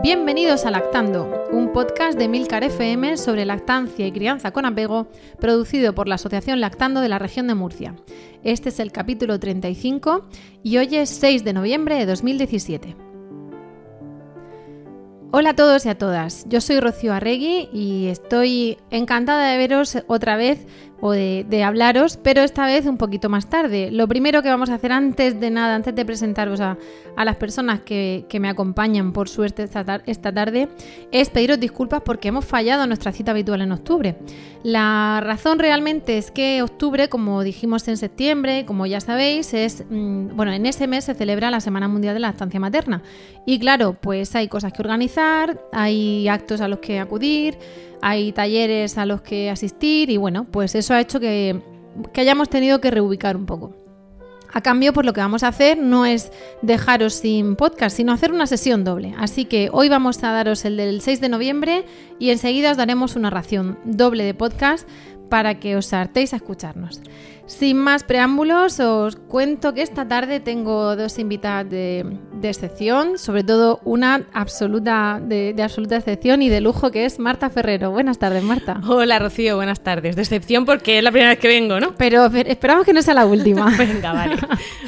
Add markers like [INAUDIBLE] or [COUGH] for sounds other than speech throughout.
Bienvenidos a Lactando, un podcast de Milcar FM sobre lactancia y crianza con apego, producido por la Asociación Lactando de la región de Murcia. Este es el capítulo 35 y hoy es 6 de noviembre de 2017. Hola a todos y a todas, yo soy Rocío Arregui y estoy encantada de veros otra vez o de, hablaros, pero esta vez un poquito más tarde. Lo primero que vamos a hacer antes de nada, antes de presentaros a, las personas que, me acompañan por suerte esta, esta, tarde, es pediros disculpas porque hemos fallado nuestra cita habitual en octubre. La razón realmente es que octubre, como dijimos en septiembre, como ya sabéis, es, mm, bueno, en ese mes se celebra la Semana Mundial de la Estancia Materna. Y claro, pues hay cosas que organizar, hay actos a los que acudir, hay talleres a los que asistir y bueno, pues eso ha hecho que, hayamos tenido que reubicar un poco. A cambio, pues lo que vamos a hacer no es dejaros sin podcast, sino hacer una sesión doble. Así que hoy vamos a daros el del 6 de noviembre y enseguida os daremos una ración doble de podcast para que os hartéis a escucharnos. Sin más preámbulos, os cuento que esta tarde tengo dos invitadas de, excepción, sobre todo una absoluta de, absoluta excepción y de lujo que es Marta Ferrero. Buenas tardes, Marta. Hola, Rocío, buenas tardes. De excepción porque es la primera vez que vengo, ¿no? Pero esperamos que no sea la última. [LAUGHS] Venga, vale.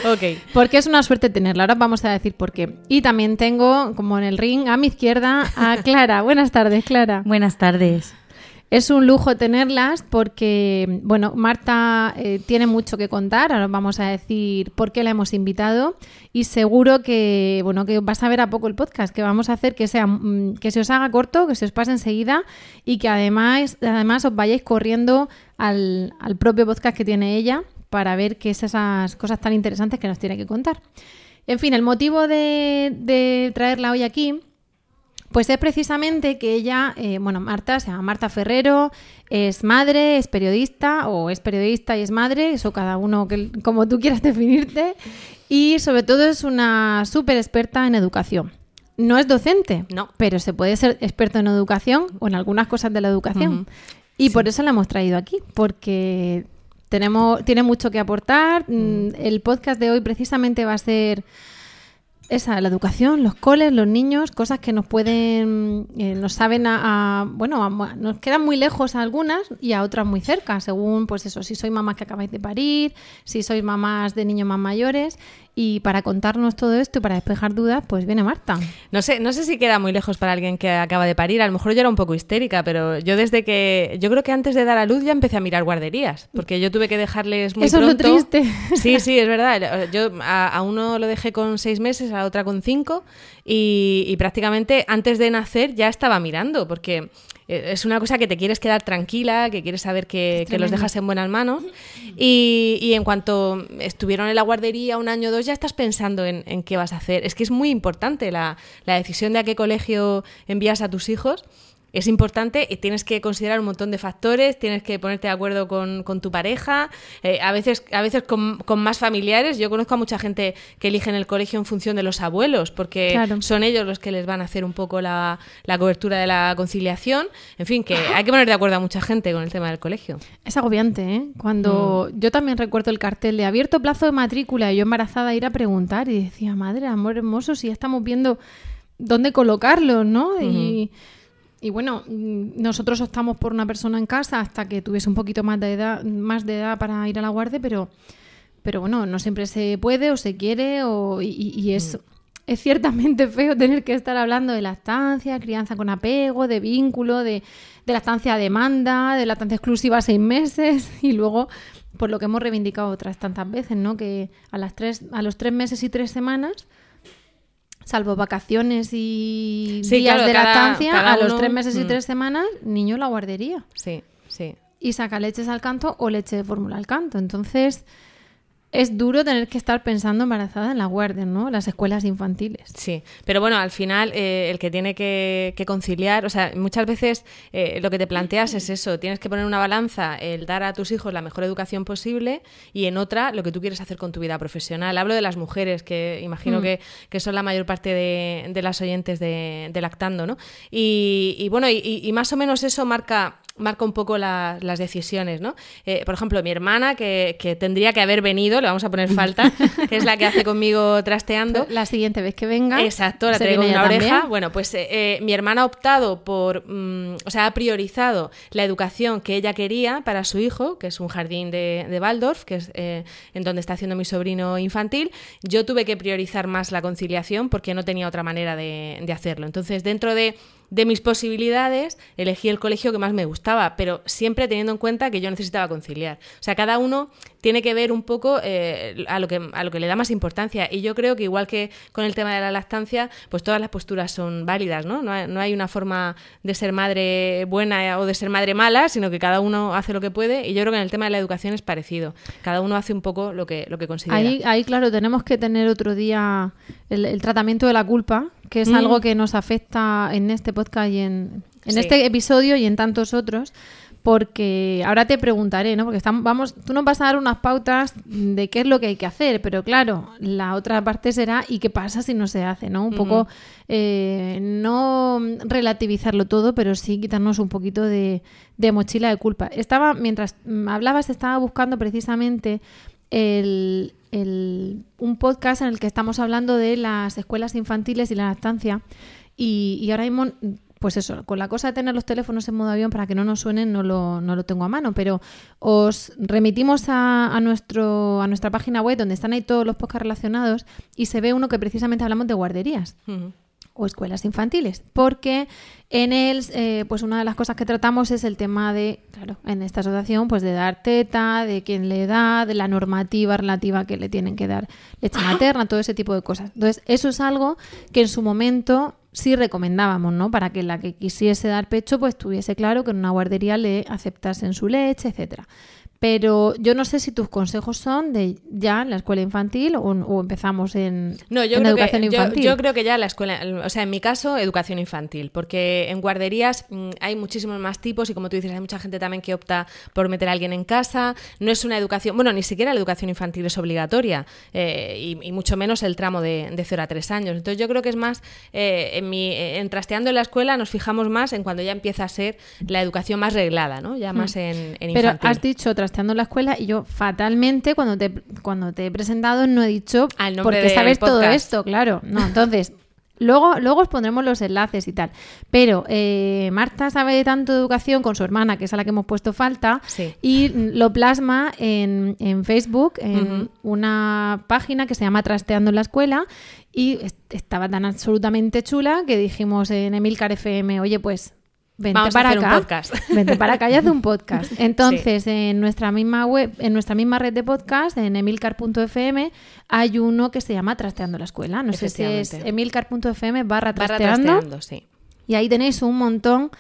Ok. Porque es una suerte tenerla. Ahora vamos a decir por qué. Y también tengo, como en el ring, a mi izquierda, a Clara. buenas tardes, Clara. Buenas tardes. Es un lujo tenerlas porque, bueno, Marta eh, tiene mucho que contar, ahora vamos a decir por qué la hemos invitado y seguro que, bueno, que vas a ver a poco el podcast, que vamos a hacer que, sea, mm, que se os haga corto, que se os pase enseguida y que además, además os vayáis corriendo al, propio podcast que tiene ella para ver qué es esas cosas tan interesantes que nos tiene que contar. En fin, el motivo de, de traerla hoy aquí pues es precisamente que ella, eh, bueno, Marta, se llama Marta Ferrero, es madre, es periodista, o es periodista y es madre, eso cada uno que, como tú quieras [LAUGHS] definirte, y sobre todo es una súper experta en educación. No es docente, no. pero se puede ser experto en educación o en algunas cosas de la educación. Y por eso la hemos traído aquí, porque tenemos, tiene mucho que aportar. Mm, el podcast de hoy precisamente va a ser esa, la educación, los coles, los niños, cosas que nos pueden, eh, nos saben a, bueno, nos quedan muy lejos a algunas y a otras muy cerca, según, pues eso, si sois mamás que acabáis de parir, si sois mamás de niños más mayores y para contarnos todo esto y para despejar dudas, pues viene Marta. No sé, no sé si queda muy lejos para alguien que acaba de parir. A lo mejor yo era un poco histérica, pero yo desde que. Yo creo que antes de dar a luz ya empecé a mirar guarderías. Porque yo tuve que dejarles muy Eso pronto. es lo triste. Sí, sí, es verdad. Yo a, uno lo dejé con seis meses, a la otra con cinco. Y, y prácticamente antes de nacer ya estaba mirando. Porque es una cosa que te quieres quedar tranquila, que quieres saber que, los dejas en buenas manos. Y, en cuanto estuvieron en la guardería un año o dos, ya estás pensando en, qué vas a hacer. Es que es muy importante la, la decisión de a qué colegio envías a tus hijos es importante y tienes que considerar un montón de factores, tienes que ponerte de acuerdo con, tu pareja, eh, a veces, a veces con, más familiares. Yo conozco a mucha gente que eligen el colegio en función de los abuelos, porque son ellos los que les van a hacer un poco la, cobertura de la conciliación. En fin, que hay que poner de acuerdo a mucha gente con el tema del colegio. Es agobiante, ¿eh? Cuando mm. yo también recuerdo el cartel de abierto plazo de matrícula y yo embarazada ir a preguntar y decía, madre, amor hermoso, si ya estamos viendo dónde colocarlo, ¿no? Y y bueno, mm, nosotros optamos por una persona en casa hasta que tuviese un poquito más de edad, más de edad para ir a la guardia, pero, pero bueno, no siempre se puede o se quiere o, y, es, mm. es ciertamente [LAUGHS] feo tener que estar hablando de la estancia, crianza con apego, de vínculo, de, de la estancia a demanda, de la estancia exclusiva a seis meses [LAUGHS] y luego por lo que hemos reivindicado otras tantas veces, ¿no? Que a las tres, a los tres meses y tres semanas salvo vacaciones y Sí, días claro, de cada- lactancia, cada a los tres meses y mm. tres semanas, niño la guardería. Sí, sí. Y saca leches al canto o leche de fórmula al canto. Entonces, es duro tener que estar pensando embarazada en la guardia, ¿no? Las escuelas infantiles. Sí, pero bueno, al final eh, el que tiene que, que conciliar, o sea, muchas veces eh, lo que te planteas es eso, tienes que poner una balanza el dar a tus hijos la mejor educación posible y en otra lo que tú quieres hacer con tu vida profesional. Hablo de las mujeres, que imagino Mm. que, que son la mayor parte de, de las oyentes de, de Lactando, ¿no? Y, y bueno, y, y más o menos eso marca marca un poco la- las decisiones, ¿no? Eh, por ejemplo, mi hermana, que, que tendría que haber venido, le vamos a poner falta, que [LAUGHS] es la que hace conmigo trasteando, La siguiente vez que venga. Exacto, la traigo en una oreja. también. Bueno, pues eh, eh, mi hermana ha optado por, mm, o sea, ha priorizado la educación que ella quería para su hijo, que es un jardín de, de Waldorf, que es en donde está haciendo mi sobrino infantil. Yo tuve que priorizar más la conciliación porque no tenía otra manera de, de hacerlo. Entonces, dentro de de mis posibilidades, elegí el colegio que más me gustaba, pero siempre teniendo en cuenta que yo necesitaba conciliar. O sea, cada uno tiene que ver un poco eh, a, lo que, a lo que le da más importancia. Y yo creo que igual que con el tema de la lactancia, pues todas las posturas son válidas, ¿no? No hay, no hay una forma de ser madre buena o de ser madre mala, sino que cada uno hace lo que puede. Y yo creo que en el tema de la educación es parecido. Cada uno hace un poco lo que, lo que considera. Ahí, ahí, claro, tenemos que tener otro día el, el tratamiento de la culpa, que es Mm. algo que nos afecta en este podcast y en, en Sí. este episodio y en tantos otros. Porque ahora te preguntaré, ¿no? Porque estamos, vamos, tú nos vas a dar unas pautas de qué es lo que hay que hacer, pero claro, la otra parte será ¿y qué pasa si no se hace? ¿no? Un poco eh, no relativizarlo todo, pero sí quitarnos un poquito de, de mochila de culpa. Estaba, mientras mm, hablabas, estaba buscando precisamente el, el- un podcast en el que estamos hablando de las escuelas infantiles y la lactancia. Y, y ahora mismo, pues eso, con la cosa de tener los teléfonos en modo avión para que no nos suenen, no lo, no lo tengo a mano. Pero os remitimos a, a nuestro, a nuestra página web donde están ahí todos los podcasts relacionados y se ve uno que precisamente hablamos de guarderías. O escuelas infantiles, porque en él, eh, pues una de las cosas que tratamos es el tema de, claro, en esta asociación, pues de dar teta, de quién le da, de la normativa relativa que le tienen que dar leche materna, todo ese tipo de cosas. Entonces, eso es algo que en su momento sí recomendábamos, ¿no? Para que la que quisiese dar pecho, pues tuviese claro que en una guardería le aceptasen su leche, etcétera. Pero yo no sé si tus consejos son de ya en la escuela infantil o, o empezamos en, No, yo en creo, educación que, infantil. yo creo que ya la escuela, o sea, en mi caso, educación infantil, porque en guarderías mm, hay muchísimos más tipos y como tú dices, hay mucha gente también que opta por meter a alguien en casa. No es una educación, bueno, ni siquiera la educación infantil es obligatoria eh, y, y mucho menos el tramo de, de 0 a 3 años. Entonces yo creo que es más, eh, en, mi, en trasteando en la escuela nos fijamos más en cuando ya empieza a ser la educación más reglada, ¿no? Ya más en, en Hmm. Pero has dicho trasteando en la escuela y yo fatalmente cuando te, cuando te he presentado no he dicho nombre porque sabes todo esto, claro. No, entonces, [LAUGHS] luego, luego os pondremos los enlaces y tal. Pero eh, Marta sabe de tanto de educación con su hermana, que es a la que hemos puesto falta, Sí. y lo plasma en, en Facebook, en una página que se llama Trasteando en la Escuela. Y est- estaba tan absolutamente chula que dijimos en Emilcar FM, oye, pues vente Vamos a para hacer un acá. podcast. [LAUGHS] Vente para acá y haz un [LAUGHS] podcast. Entonces, en nuestra misma web, en nuestra misma red de podcast, en emilcar.fm, hay uno que se llama Trasteando la Escuela. No sé si es emilcar.fm barra Barra trasteando. trasteando, sí. Y ahí tenéis un montón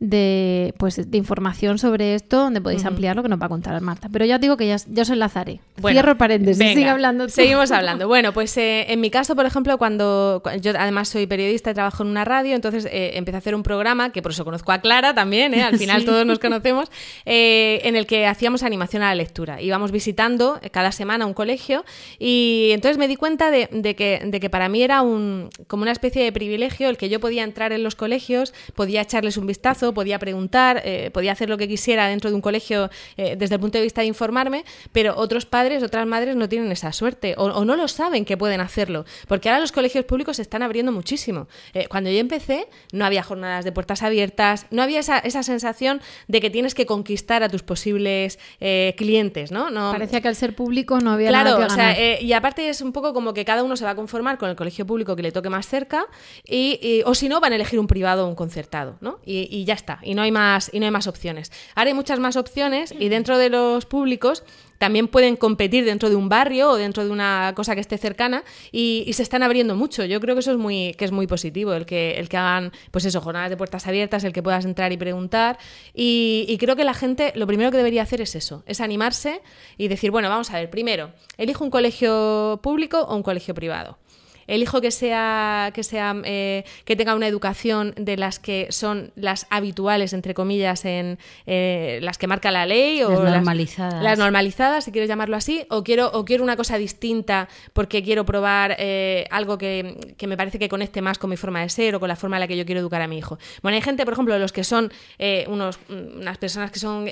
de, pues, de información sobre esto donde podéis ampliar lo que nos va a contar Marta. Pero ya os digo que ya, ya os enlazaré. Bueno, Cierro paréntesis, venga, sigue hablando tú. Seguimos hablando. [LAUGHS] Bueno, pues eh, en mi caso, por ejemplo, cuando cu- yo además soy periodista y trabajo en una radio, entonces eh, empecé a hacer un programa, que por eso conozco a Clara también, ¿eh? al final [LAUGHS] Sí. todos nos conocemos, eh, en el que hacíamos animación a la lectura. Íbamos visitando eh, cada semana un colegio y entonces me di cuenta de, de que, de que para mí era un, como una especie de privilegio el que yo podía entrar en los colegios, podía echarles un vistazo, podía preguntar, eh, podía hacer lo que quisiera dentro de un colegio eh, desde el punto de vista de informarme, pero otros padres, otras madres no tienen esa suerte o, o no lo saben que pueden hacerlo, porque ahora los colegios públicos se están abriendo muchísimo. Eh, cuando yo empecé no había jornadas de puertas abiertas, no había esa, esa sensación de que tienes que conquistar a tus posibles clientes, ¿no? no Parecía que al ser público no había Claro, nada que o sea, y aparte es un poco como que cada uno se va a conformar con el colegio público que le toque más cerca, y, y- o si no, van a elegir un privado o un concertado, ¿no? Y, y ya y no hay más, y no hay más opciones. Ahora hay muchas más opciones y dentro de los públicos también pueden competir dentro de un barrio o dentro de una cosa que esté cercana y, se están abriendo mucho. Yo creo que eso es muy, que es muy positivo, el que, el que hagan, pues eso, jornadas de puertas abiertas, el que puedas entrar y preguntar. Y, y creo que la gente lo primero que debería hacer es eso, es animarse y decir, bueno, vamos a ver, primero, elijo un colegio público o un colegio privado elijo que sea que sea eh, que tenga una educación de las que son las habituales entre comillas en eh, las que marca la ley o las normalizadas. las, normalizadas si quieres llamarlo así o quiero o quiero una cosa distinta porque quiero probar eh, algo que, que, me parece que conecte más con mi forma de ser o con la forma en la que yo quiero educar a mi hijo. Bueno hay gente por ejemplo los que son unos unas personas que son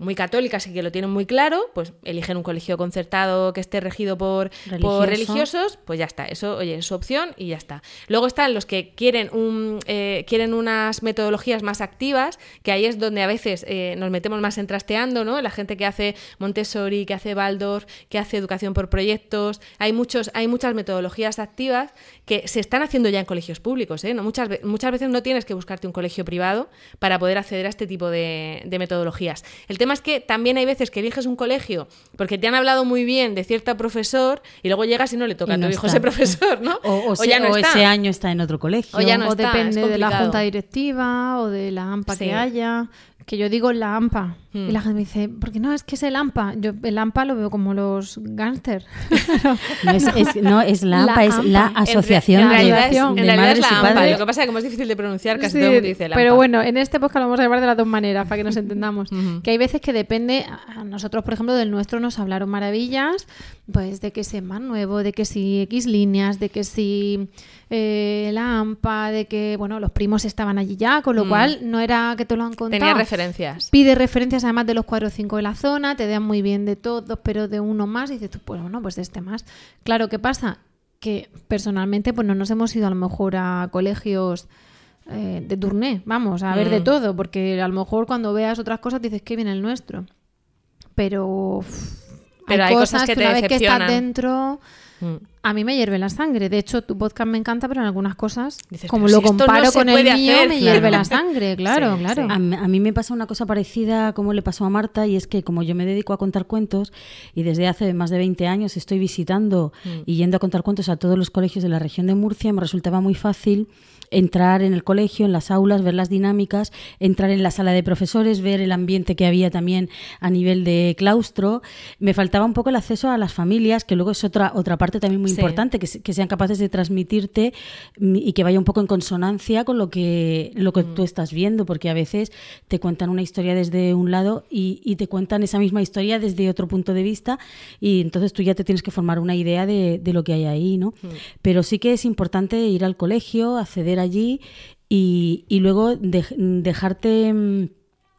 muy católicas y que lo tienen muy claro, pues eligen un colegio concertado que esté regido por, por religiosos, pues ya está, eso, oye, es su opción y ya está. Luego están los que quieren, un, eh, quieren unas metodologías más activas, que ahí es donde a veces eh, nos metemos más en trasteando, ¿no? La gente que hace Montessori, que hace Waldorf, que hace educación por proyectos, hay, muchos, hay muchas metodologías activas que se están haciendo ya en colegios públicos, ¿eh? ¿No? Muchas, muchas veces no tienes que buscarte un colegio privado para poder acceder a este tipo de, de metodologías. El tema es que también hay veces que eliges un colegio porque te han hablado muy bien de cierto profesor y luego llegas y no le toca a tu hijo ese profesor, ¿no? [LAUGHS] O, ya no ese año está en otro colegio. O, ya no depende de la junta directiva o de la AMPA que haya que yo digo la AMPA. Y la hmm. gente me dice, ¿por qué no? Es que es el AMPA. Yo el AMPA lo veo como los gángsters. [LAUGHS] no, es, no, es la AMPA, es la Asociación en realidad, de, en realidad es la AMPA. Lo que pasa es que como es difícil de pronunciar, casi todo el mundo dice la Pero bueno, en este podcast lo vamos a llamar de las dos maneras para que nos [LAUGHS] entendamos. Que hay veces que depende, a nosotros por ejemplo del nuestro nos hablaron maravillas, pues de que es más nuevo, de que si X líneas, de que si eh, la AMPA, de que, bueno, los primos estaban allí ya, con lo mm. cual no era que te lo han contado. Tenía referencias. Pide referencias además de los cuatro o cinco de la zona, te dan muy bien de todos, pero de uno más, y dices tú, pues bueno, pues de este más. Claro, ¿qué pasa? Que personalmente, pues no nos hemos ido a lo mejor a colegios eh, de turné, vamos, a ver de mm. todo, porque a lo mejor cuando veas otras cosas dices que viene el nuestro. Pero, pero hay, cosas, que, te una vez que estás dentro Mm. A mí me hierve la sangre. De hecho, tu podcast me encanta, pero en algunas cosas, como lo comparo con el mío, me hierve la sangre. Claro, claro. A, mí me pasa una cosa parecida como le pasó a Marta, y es que como yo me dedico a contar cuentos, y desde hace más de 20 años estoy visitando mm. y yendo a contar cuentos a todos los colegios de la región de Murcia, me resultaba muy fácil entrar en el colegio, en las aulas, ver las dinámicas, entrar en la sala de profesores, ver el ambiente que había también a nivel de claustro. Me faltaba un poco el acceso a las familias, que luego es otra, otra parte también muy importante, que, sean capaces de transmitirte y que vaya un poco en consonancia con lo que, lo que tú mm. estás viendo, porque a veces te cuentan una historia desde un lado y, te cuentan esa misma historia desde otro punto de vista y entonces tú ya te tienes que formar una idea de, de lo que hay ahí, ¿no? Mm. Pero sí que es importante ir al colegio, acceder allí y, y luego dejarte mm,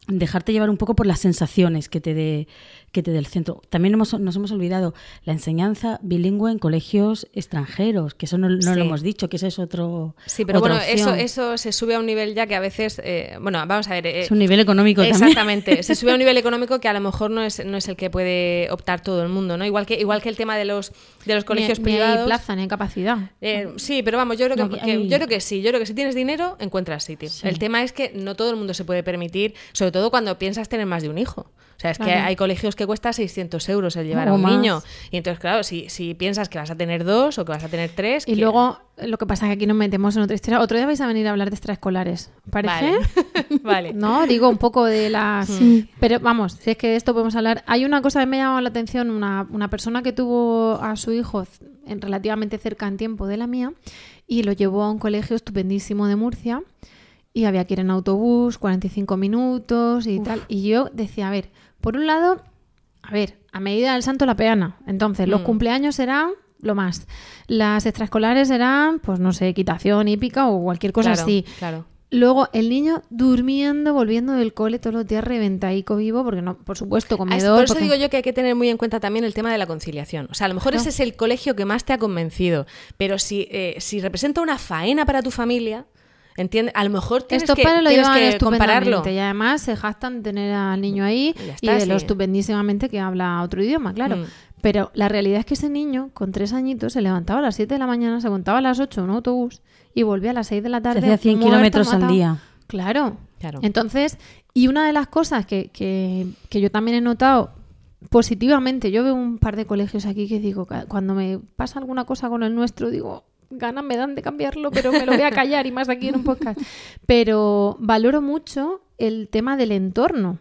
dejarte llevar un poco por las sensaciones que te dé que te dé el centro. También hemos, nos hemos olvidado la enseñanza bilingüe en colegios extranjeros, que eso no, lo hemos dicho, que ese es otro. Sí, pero bueno, eso, eso se sube a un nivel ya que a veces. Eh, bueno, vamos a ver. Eh, es un nivel económico Exactamente. se sube a un [LAUGHS] nivel económico que a lo mejor no es, no es el que puede optar todo el mundo, ¿no? Igual que, igual que el tema de los, de los colegios privados. Ni hay plaza, ni hay capacidad. Eh, sí, pero vamos, yo creo que, yo creo que sí. Yo creo que si tienes dinero, encuentras sitio. El tema es que no todo el mundo se puede permitir, sobre todo cuando piensas tener más de un hijo. O sea, es que hay colegios que cuesta 600 euros el llevar a un niño. Y entonces, claro, si, si piensas que vas a tener dos o que vas a tener tres... Y luego, lo que pasa es que aquí nos metemos en otra historia. Otro día vais a venir a hablar de extraescolares, ¿parece? Vale. [LAUGHS] [LAUGHS] no, digo un poco de las... Sí. Pero vamos, si es que de esto podemos hablar... Hay una cosa que me ha llamado la atención, una, una persona que tuvo a su hijo en relativamente cerca en tiempo de la mía y lo llevó a un colegio estupendísimo de Murcia y había que ir en autobús, 45 minutos y tal. Y yo decía, a ver, por un lado, a ver, a medida del santo la peana. Entonces, los mm. cumpleaños serán lo más. Las extraescolares serán, pues no sé, equitación hípica o cualquier cosa así. Claro. Luego el niño durmiendo, volviendo del cole todos los días reventaico vivo, porque no, por supuesto, comedor. Por eso digo yo que hay que tener muy en cuenta también el tema de la conciliación. O sea, a lo mejor ese es el colegio que más te ha convencido, pero si, eh, si representa una faena para tu familia, ¿Entiendes? A lo mejor tienes Estos que, padres lo tienes llevan que compararlo. Y además se jactan de tener al niño ahí y, de lo estupendísimamente que habla otro idioma, claro. Mm. Pero la realidad es que ese niño, con tres añitos, se levantaba a las 7 de la mañana, se montaba a las 8 en un autobús y volvía a las 6 de la tarde. Se hacía 100 kilómetros al día. Claro. Claro. Entonces, y una de las cosas que, que, que yo también he notado positivamente, yo veo un par de colegios aquí que digo, cuando me pasa alguna cosa con el nuestro, digo, ganas me dan de cambiarlo, pero me lo voy a callar y más aquí en un podcast. Pero valoro mucho el tema del entorno.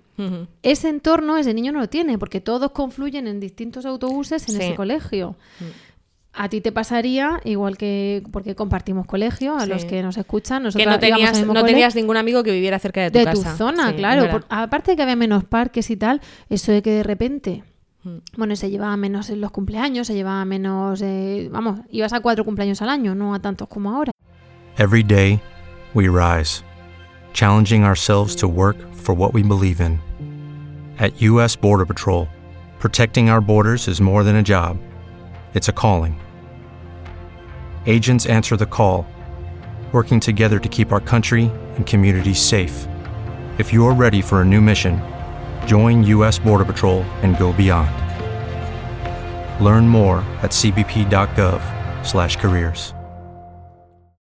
Ese entorno ese niño no lo tiene, porque todos confluyen en distintos autobuses en Sí. ese colegio. A ti te pasaría igual que porque compartimos colegio, a Sí. los que nos escuchan, Que nosotros no tenías, no tenías ningún amigo que viviera cerca de tu de casa. tu zona, Sí, claro. Por- aparte de que había menos parques y tal, eso de que de repente, Mm. bueno, se llevaba menos en los cumpleaños, se llevaba menos, eh, vamos, ibas a cuatro cumpleaños al año, no a tantos como ahora. Every day, we rise, challenging ourselves to work for what we believe in. At U.S. Border Patrol, protecting our borders is more than a job, it's a calling. Agents answer the call, working together to keep our country and communities safe. If you are ready for a new mission, join U.S. Border Patrol and go beyond. Learn more at cbp.gov/careers.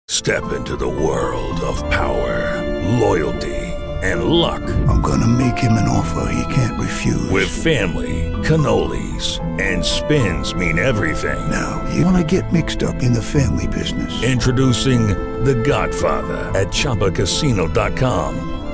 Step into the world of power, loyalty, and luck. I'm gonna make him an offer he can't refuse. With family, cannolis, and spins mean everything. now, you wanna get mixed up in the family business. Introducing The Godfather at ChumbaCasino.com.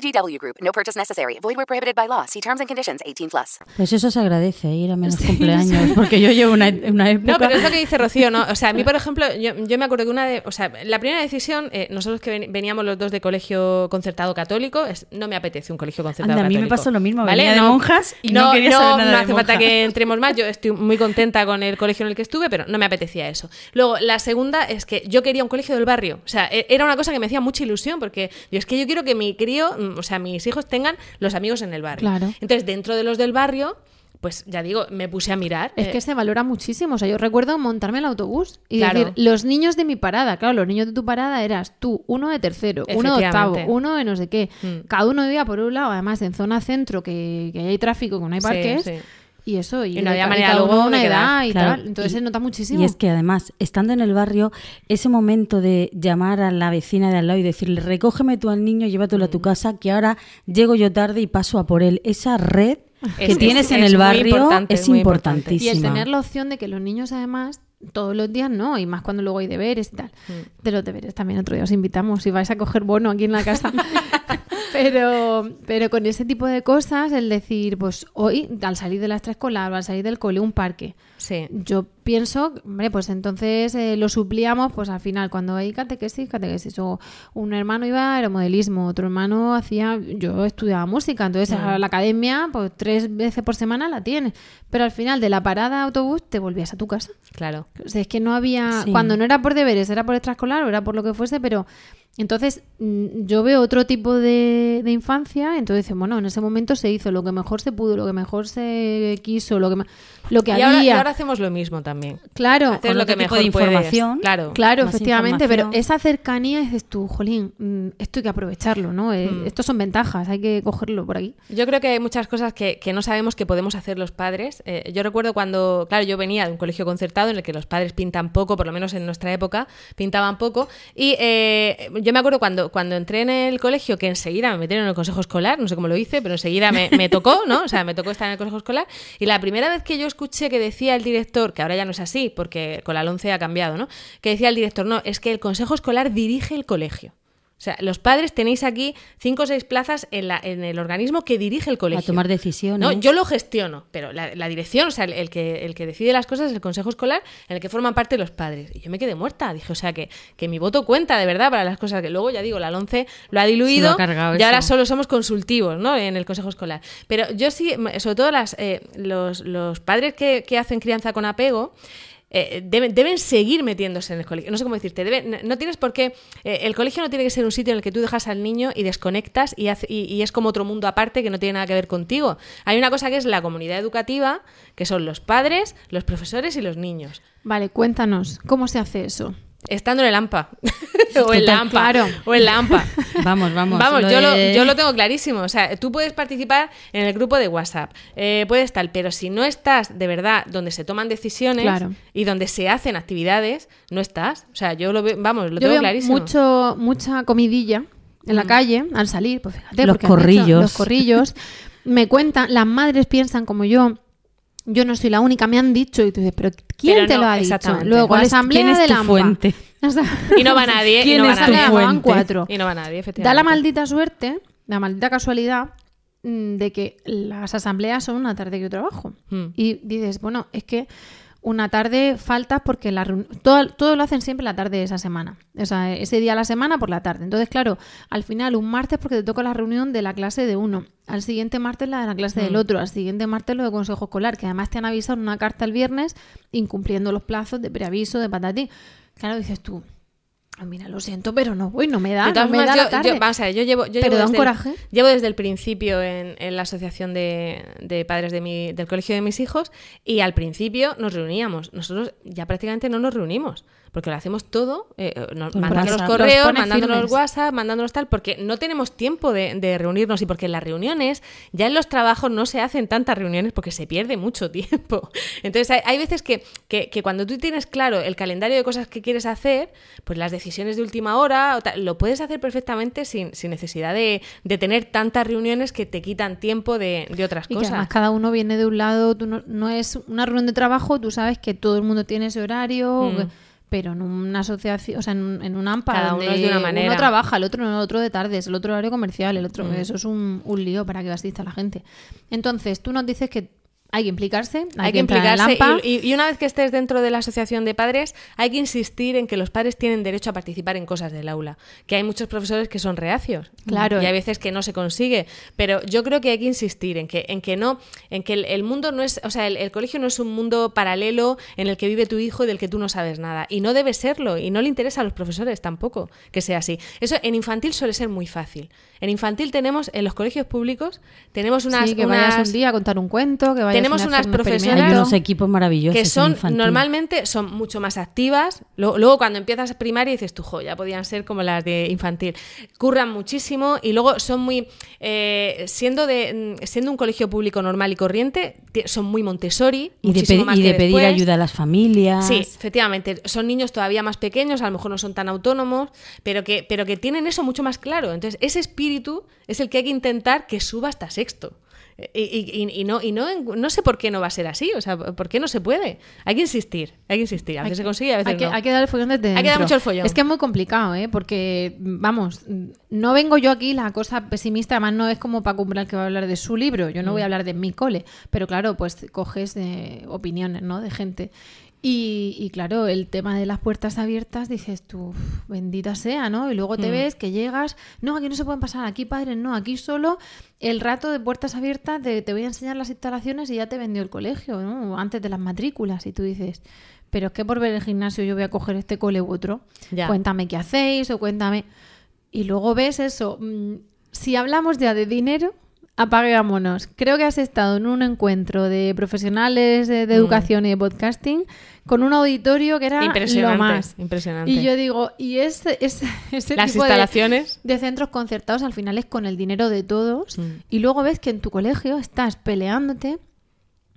VGW Group. No purchase necessary. Void where prohibited by law. See terms and conditions. 18 plus. Pues eso se agradece, ir a menos cumpleaños, porque yo llevo una, una época... No, pero es lo que dice Rocío, ¿no? O sea, a mí, por ejemplo, yo, yo me acuerdo que una de. O sea, la primera decisión, eh, nosotros que ven- veníamos los dos de colegio concertado católico, es, no me apetece un colegio concertado Anda, a mí me católico. pasó lo mismo, venía de monjas y no quería saber nada no de hace falta monjas. que entremos más, yo estoy muy contenta con el colegio en el que estuve, pero no me apetecía eso. Luego, la segunda es que yo quería un colegio del barrio. O sea, e- era una cosa que me hacía mucha ilusión, porque yo es que yo quiero que mi crío, o sea, mis hijos tengan los amigos en el barrio. Claro. Entonces, dentro de los del barrio. Pues ya digo, me puse a mirar. Es eh, que se valora muchísimo. O sea, yo recuerdo montarme el autobús y Claro. decir, los niños de mi parada, claro, los niños de tu parada eras tú, uno de tercero, uno de octavo, uno de no sé qué. Mm. Cada uno vivía por un lado, además en zona centro, que, que hay tráfico, que no hay Sí, parques. sí. Y eso, y, Y no había manera luego una edad y Claro, tal. Entonces y- se nota muchísimo. Y es que además, estando en el barrio, ese momento de llamar a la vecina de al lado y decirle, recógeme tú al niño, llévatelo a Mm. tu casa, que ahora llego yo tarde y paso a por él. Esa red que Es- tienes es- en el barrio importante, es importante. Y importantísima. el tener la opción de que los niños, además, todos los días no, y más cuando luego hay deberes y tal. Mm. De los deberes también otro día os invitamos si vais a coger bono aquí en la casa. [LAUGHS] pero, pero con ese tipo de cosas, el decir, pues hoy, al salir de la extraescolar o al salir del cole, un parque. Sí. Yo pienso, hombre, pues entonces eh, lo suplíamos, pues al final, cuando hay catequesis, catequesis. O un hermano iba a aeromodelismo, otro hermano hacía, yo estudiaba música, entonces a la academia, pues tres veces por semana la tienes. Pero al final de la parada de autobús te volvías a tu casa. Claro. O sea, es que no había, Sí. cuando no era por deberes, era por extraescolar o era por lo que fuese, pero entonces mm, yo veo otro tipo de, de infancia, entonces bueno, en ese momento se hizo lo que mejor se pudo, lo que mejor se quiso, lo que, lo que Y ahora, y había. ahora hacemos lo mismo también. Claro, Hacer con lo que tipo mejor de puedes. información. Claro. Claro, efectivamente, pero esa cercanía dices tú, jolín, mm, esto hay que aprovecharlo, ¿no? Eh, Mm. Estos son ventajas, hay que cogerlo por aquí. Yo creo que hay muchas cosas que, que no sabemos que podemos hacer los padres. Eh, yo recuerdo cuando, claro, yo venía de un colegio concertado en el que los padres pintan poco, por lo menos en nuestra época, pintaban poco. Y eh, yo me acuerdo cuando, cuando entré en el colegio que enseguida me metieron en el consejo escolar, no sé cómo lo hice, pero enseguida me, me tocó, ¿no? O sea, me tocó estar en el consejo escolar. Y la primera vez que yo escuché que decía el director, que ahora ya no es así, porque con la 11 ha cambiado, ¿no? Que decía el director, no, es que el consejo escolar dirige el colegio. O sea, los padres tenéis aquí cinco o seis plazas en, la, en el organismo que dirige el colegio. A tomar decisiones. No, yo lo gestiono, pero la, la dirección, o sea, el, el que, el que decide las cosas es el consejo escolar en el que forman parte los padres. Y yo me quedé muerta. Dije, o sea, que, que mi voto cuenta de verdad para las cosas que luego, ya digo, la 11 lo ha diluido lo ha cargado y ahora eso. solo somos consultivos, ¿no? En el consejo escolar. Pero yo sí, sobre todo las, eh, los, los padres que, que hacen crianza con apego, eh, deben, deben seguir metiéndose en el colegio. No sé cómo decirte. debe- no- tienes por qué. eh, el colegio no tiene que ser un sitio en el que tú dejas al niño y desconectas y es como otro mundo aparte que no tiene nada que ver contigo. Hay una cosa que es la comunidad educativa, que son los padres, los profesores y los niños. Vale, cuéntanos, ¿cómo se hace eso? Estando en el AMPA. [LAUGHS] o en la AMPA. claro. O en la AMPA. [LAUGHS] Vamos, vamos. Vamos, lo yo, lo, yo lo tengo clarísimo. O sea, tú puedes participar en el grupo de WhatsApp, eh, puedes tal, pero si no estás de verdad donde se toman decisiones Claro. y donde se hacen actividades, no estás. O sea, yo lo veo, vamos, lo Yo tengo veo clarísimo. mucho, mucha comidilla en la calle al salir, pues fíjate, Los hecho corrillos. los corrillos. [LAUGHS] Me cuentan, las madres piensan como yo, yo no soy la única, me han dicho, y tú dices, pero ¿quién Pero te no, lo ha dicho? Luego, ¿Cuál la asamblea quién es de la fuente? [LAUGHS] O sea, Y no va nadie, y ¿Quién no va es tu nadie. Asamblea, van fuente? cuatro. Y no va nadie, efectivamente. Da la maldita suerte, la maldita casualidad mm, de que las asambleas son una tarde que yo trabajo. Hmm. Y dices, bueno, es que una tarde falta porque la todo, todo lo hacen siempre la tarde de esa semana. O sea, ese día a la semana por la tarde. Entonces, claro, al final un martes porque te toca la reunión de la clase de uno. Al siguiente martes la de la clase del otro. Al siguiente martes lo de consejo escolar, que además te han avisado en una carta el viernes incumpliendo los plazos de preaviso, de patatín. Claro, dices tú, "Ah, mira, lo siento, pero no voy, no me da, De todas no me da la yo- tarde. yo- vamos a ver, yo llevo, yo Pero llevo da desde el- coraje. llevo desde el principio en, en la asociación de, de padres de mi- del colegio de mis hijos y al principio nos reuníamos. Nosotros ya prácticamente no nos reunimos porque lo hacemos todo, eh, eh, nos- WhatsApp. Los correos, mandándonos firmes. WhatsApp, mandándonos tal, porque no tenemos tiempo de, de reunirnos y porque en las reuniones, ya en los trabajos no se hacen tantas reuniones porque se pierde mucho [LAUGHS] tiempo. Entonces hay, hay veces que, que- que cuando tú tienes claro el calendario de cosas que quieres hacer, pues las decisiones de última hora, o tal, lo puedes hacer perfectamente sin, sin necesidad de, de tener tantas reuniones que te quitan tiempo de, de otras Y que cosas. además cada uno viene de un lado, tú no, no es una reunión de trabajo, tú sabes que todo el mundo tiene ese horario, Mm. Pero en una asociación, o sea, en, un- en un AMPA, Cada uno donde es de una manera. uno trabaja, el otro no, el otro de tardes, el otro horario comercial, el Mm. otro, eso es un, un lío para que asista la gente. Entonces, tú nos dices que hay que implicarse, hay, Hay que implicarse y, y- una vez que estés dentro de la asociación de padres, hay que insistir en que los padres tienen derecho a participar en cosas del aula. Que hay muchos profesores que son reacios. Claro. Y hay veces que no se consigue. Pero yo creo que hay que insistir en que, en que no, en que el, el mundo no es, o sea, el, el colegio no es un mundo paralelo en el que vive tu hijo y del que tú no sabes nada. Y no debe serlo. Y no le interesa a los profesores tampoco que sea así. Eso en infantil suele ser muy fácil. En infantil tenemos, en los colegios públicos, tenemos unas. sí, que vayas unas- un día a contar un cuento, que vayas Tenemos unas un profesoras- unos equipos maravillosos. que son normalmente son mucho más activas. Luego, luego cuando empiezas primaria dices tú, jo, ya podían ser como las de infantil. Curran muchísimo y luego son muy eh, siendo de mm, siendo un colegio público normal y corriente, son muy Montessori Y de, pe- más y que de pedir ayuda a las familias. Sí, efectivamente. Son niños todavía más pequeños, a lo mejor no son tan autónomos, pero que, pero que tienen eso mucho más claro. Entonces, ese espíritu es el que hay que intentar que suba hasta sexto. Y, y- y- no, y no, no sé por qué no va a ser así, o sea, ¿por qué no se puede? Hay que insistir, hay que insistir. A veces se consigue, a veces hay que, no. hay que dar el follón desde Hay que dar mucho el follón. Es que es muy complicado, ¿eh? Porque, vamos, no vengo yo aquí la cosa pesimista, además no es como Paco Umbral que va a hablar de su libro, yo no Mm. voy a hablar de mi cole, pero claro, pues coges eh, opiniones, ¿no? De gente. Y, y claro, el tema de las puertas abiertas, dices tú, "Uf, bendita sea, ¿no? Y luego te Mm. ves que llegas, no, aquí no se pueden pasar, aquí padres, no, aquí solo el rato de puertas abiertas, de, te voy a enseñar las instalaciones y ya te vendió el colegio, ¿no? Antes de las matrículas, y tú dices, pero es que por ver el gimnasio yo voy a coger este cole u otro. Ya. Cuéntame qué hacéis o cuéntame. Y luego ves eso. mm, Si hablamos ya de dinero, apaguémonos. Creo que has estado en un encuentro de profesionales de, Mm. educación y de podcasting con un auditorio que era Impresionante, lo más. impresionante. Y yo digo, y ese, ese, ese Las tipo de- instalaciones. de centros concertados al final es con el dinero de todos Mm. y luego ves que en tu colegio estás peleándote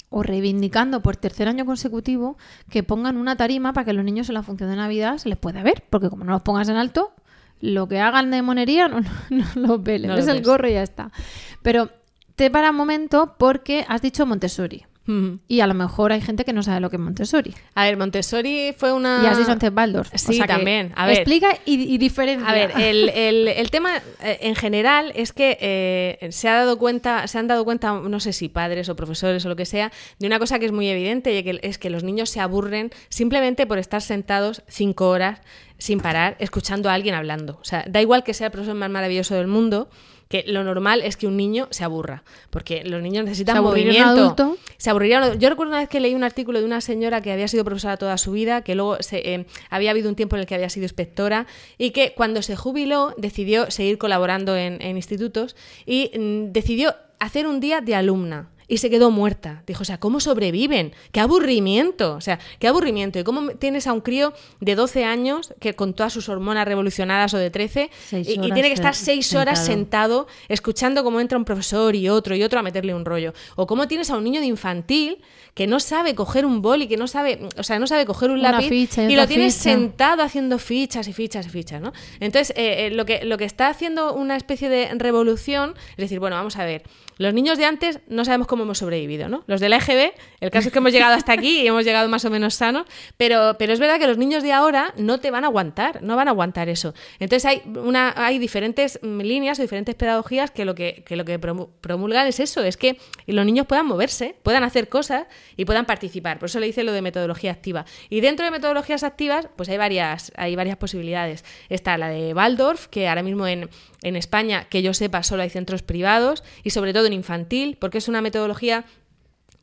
o reivindicando por tercer año consecutivo que pongan una tarima para que los niños en la función de Navidad se les pueda ver, porque como no los pongas en alto, lo que hagan de monería no, [LAUGHS] no, no lo velen, No es el gorro y ya está. Pero te para un momento porque has dicho Montessori. Y a lo mejor hay gente que no sabe lo que es Montessori. A ver, Montessori fue una... Y has dicho antes Waldorf. O Sí, sea también. A ver. Explica y, y diferencia. A ver, el, el- el tema eh, en general es que eh, se ha dado cuenta, se han dado cuenta, no sé si padres o profesores o lo que sea, de una cosa que es muy evidente y que es que los niños se aburren simplemente por estar sentados cinco horas sin parar escuchando a alguien hablando. O sea, da igual que sea el profesor más maravilloso del mundo, que lo normal es que un niño se aburra, porque los niños necesitan ¿Se un movimiento. adulto? Se aburriría Yo recuerdo una vez que leí un artículo de una señora que había sido profesora toda su vida, que luego se, eh, había habido un tiempo en el que había sido inspectora y que cuando se jubiló decidió seguir colaborando en, en institutos y mm, decidió hacer un día de alumna. Y se quedó muerta. Dijo, o sea, ¿cómo sobreviven? ¡Qué aburrimiento! O sea, qué aburrimiento. ¿Y cómo tienes a un crío de 12 años que con todas sus hormonas revolucionadas o de 13 Seis y, y tiene que estar se- seis horas sentado. sentado escuchando cómo entra un profesor y otro y otro a meterle un rollo? ¿O cómo tienes a un niño de infantil que no sabe coger un boli, que no sabe, o sea, no sabe coger un Una lápiz ficha y lo tienes ficha. sentado haciendo fichas y fichas y fichas, ¿no? Entonces, eh, eh, lo, que, lo que está haciendo una especie de revolución es decir, bueno, vamos a ver, los niños de antes no sabemos cómo hemos sobrevivido, ¿no? Los de la EGB, el caso es que hemos llegado hasta aquí y hemos llegado más o menos sanos, pero, pero es verdad que los niños de ahora no te van a aguantar, no van a aguantar eso. Entonces hay, una, hay diferentes mm, líneas, diferentes pedagogías que lo que, que lo que promu- promulgan es eso, es que los niños puedan moverse, puedan hacer cosas y puedan participar. Por eso le dice lo de metodología activa. Y dentro de metodologías activas, pues hay varias, hay varias posibilidades. Está la de Waldorf, que ahora mismo en, en España, que yo sepa, solo hay centros privados y sobre todo en infantil, porque es una metodología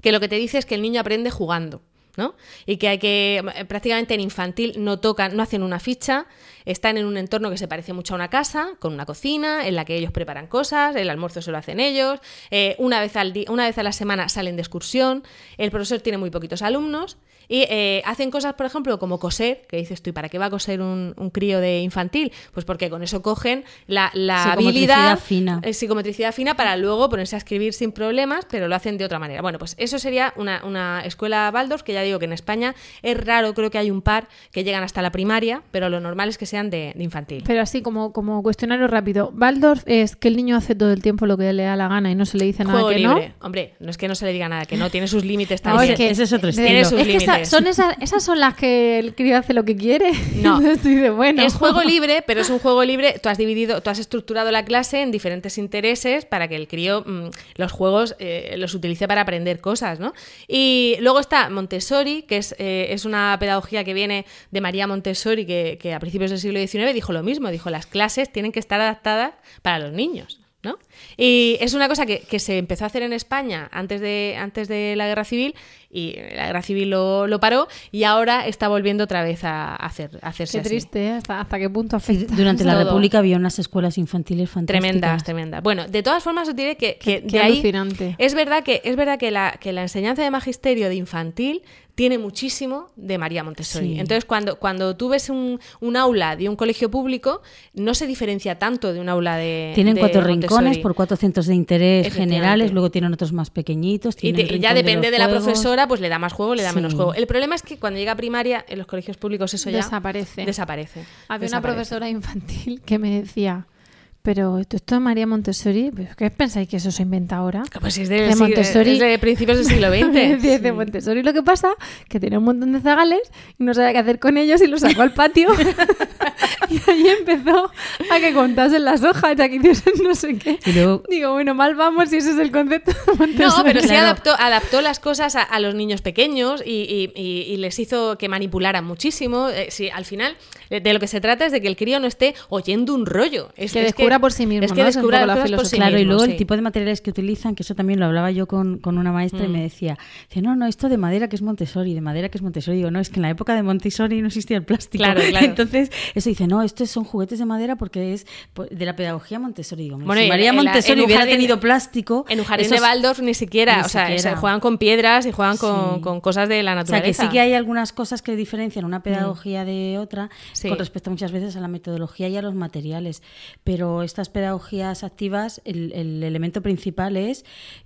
que lo que te dice es que el niño aprende jugando. ¿no? Y que hay que eh, prácticamente en infantil no tocan, no hacen una ficha, están en un entorno que se parece mucho a una casa, con una cocina, en la que ellos preparan cosas, el almuerzo se lo hacen ellos, eh, una, vez al una vez a la semana salen de excursión, el profesor tiene muy poquitos alumnos y eh, hacen cosas, por ejemplo, como coser, que dices tú, ¿y para qué va a coser un, un crío de infantil? Pues porque con eso cogen la, la Psicomotricidad habilidad, fina. eh, psicometricidad fina para luego ponerse a escribir sin problemas, pero lo hacen de otra manera. Bueno, pues eso sería una, una escuela Waldorf, que ya digo que en España es raro, creo que hay un par que llegan hasta la primaria, pero lo normal es que sean de, de infantil. Pero así como, como cuestionario rápido. Waldorf es que el niño hace todo el tiempo lo que le da la gana y no se le dice nada Juego que libre. no. Hombre, no es que no se le diga nada que no, tiene sus límites [LAUGHS] No, también. es que ese es otro estilo. sus es que esa- son esas, esas son las que el crío hace lo que quiere. No. [LAUGHS] Tú dices, bueno. Es juego libre, pero es un juego libre. Tú has dividido, tú has estructurado la clase en diferentes intereses para que el crío mm, los juegos eh, los utilice para aprender cosas, ¿no? Y luego está Montessori, que es, eh, es una pedagogía que viene de María Montessori, que, que a principios del siglo XIX dijo lo mismo, dijo las clases tienen que estar adaptadas para los niños. ¿No? Y es una cosa que, que se empezó a hacer en España antes de, antes de la guerra civil y la guerra civil lo, lo paró y ahora está volviendo otra vez a, hacer, a hacerse Qué así. triste, ¿eh? ¿Hasta, hasta qué punto Sí, afecta? Durante la Todo. República había unas escuelas infantiles fantásticas. Tremendas, tremendas. Bueno, de todas formas os diré que, que Qué- de qué ahí alucinante. es verdad que es verdad que la, que la enseñanza de magisterio de infantil tiene muchísimo de María Montessori. Sí. Entonces, cuando, cuando tú ves un, un aula de un colegio público, no se diferencia tanto de un aula de Tienen de cuatro Montessori. rincones por cuatro centros de interés generales, luego tienen otros más pequeñitos. Y, te- ya de depende de, la juegos. profesora, pues le da más juego, le da Sí. menos juego. El problema es que cuando llega a primaria, en los colegios públicos eso ya Desaparece. desaparece. Había una profesora infantil que me decía, pero esto, de María Montessori, ¿pero ¿qué pensáis que eso se inventa ahora? Pues si es De siglo- Montessori. es de principios del siglo XX. decía, [LAUGHS] de Montessori lo que pasa que tenía un montón de zagales y no sabía qué hacer con ellos y los sacó al patio [LAUGHS] [LAUGHS] y ahí empezó a que contasen las hojas, a que hiciesen no sé qué. Y luego- Digo, bueno, mal vamos si ese es el concepto de Montessori. No, pero sí Claro. adaptó, adaptó las cosas a, a los niños pequeños y, y- y- y les hizo que manipularan muchísimo. Eh, sí, al final, de lo que se trata es de que el crío no esté oyendo un rollo. Es, Que es descubra por sí mismo, Es que ¿no? Es descubra las la cosas por sí filosofía. Claro, y luego sí. el tipo de materiales que utilizan, que eso también lo hablaba yo con, con una maestra y Mm. me decía, no, no, esto de madera que es Montessori, de madera que es Montessori. Digo, no, es que en la época de Montessori no existía el plástico. Claro, [LAUGHS] claro. Entonces, eso dice, no, estos son juguetes de madera porque es de la pedagogía Montessori. Digo, Bueno, si y María en Montessori en hubiera jardín- tenido plástico... En un jardín esos- de Waldorf ni siquiera, Ni o sea, siquiera. se juegan con piedras y juegan con, Sí. con cosas de la O sea, naturaleza. que sí que hay algunas cosas que diferencian una pedagogía de otra Mm. Con respecto muchas veces a la metodología y a los materiales. Pero estas pedagogías activas, el elemento principal es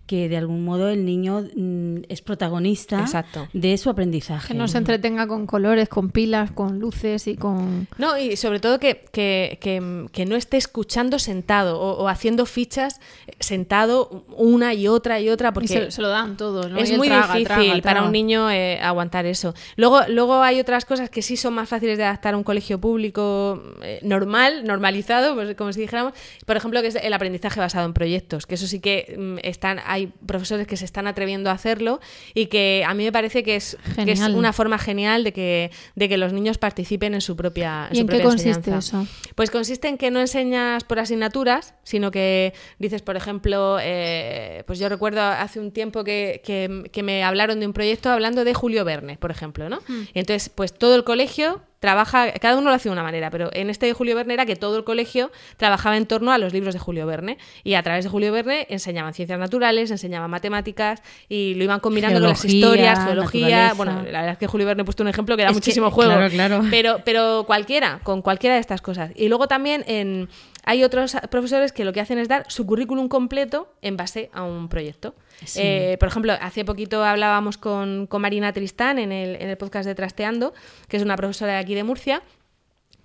que de algún modo el niño mm, es protagonista Exacto. de su aprendizaje. Que no se entretenga con colores, con pilas, con luces y con... No, y sobre todo que, que, que- que no esté escuchando sentado o, o haciendo fichas sentado una y otra y otra porque y se, se lo dan todo, ¿no? Es muy traga, difícil traga, para un niño eh, aguantar eso. Luego, luego hay otras cosas que sí son más fáciles de adaptar a un colegio público eh, normal, normalizado, pues, como si dijéramos. Por ejemplo, que es el aprendizaje basado en proyectos, que eso sí que mm, están, hay profesores que se están atreviendo a hacerlo y que a mí me parece que es, que es una forma genial de que, de que los niños participen en su propia en ¿Y su en qué consiste enseñanza. eso? Pues consiste en que no enseñas por asignaturas, sino que dices, por ejemplo, eh, pues yo recuerdo hace un tiempo que, que- que me hablaron de un proyecto hablando de Julio Verne, por ejemplo, ¿no? Hmm. Y entonces, pues todo el colegio trabaja, cada uno lo hace de una manera, pero en este de Julio Verne era que todo el colegio trabajaba en torno a los libros de Julio Verne y a través de Julio Verne enseñaban ciencias naturales, enseñaban matemáticas y lo iban combinando con las historias, geología. naturaleza. Bueno, la verdad es que Julio Verne he puesto un ejemplo que da Es que, muchísimo juego. claro, claro. Pero, pero cualquiera, con cualquiera de estas cosas. Y luego también en, hay otros profesores que lo que hacen es dar su currículum completo en base a un proyecto. Sí. Eh, por ejemplo, hace poquito hablábamos con, con Marina Tristán en el, en el podcast de Trasteando, que es una profesora de aquí de Murcia,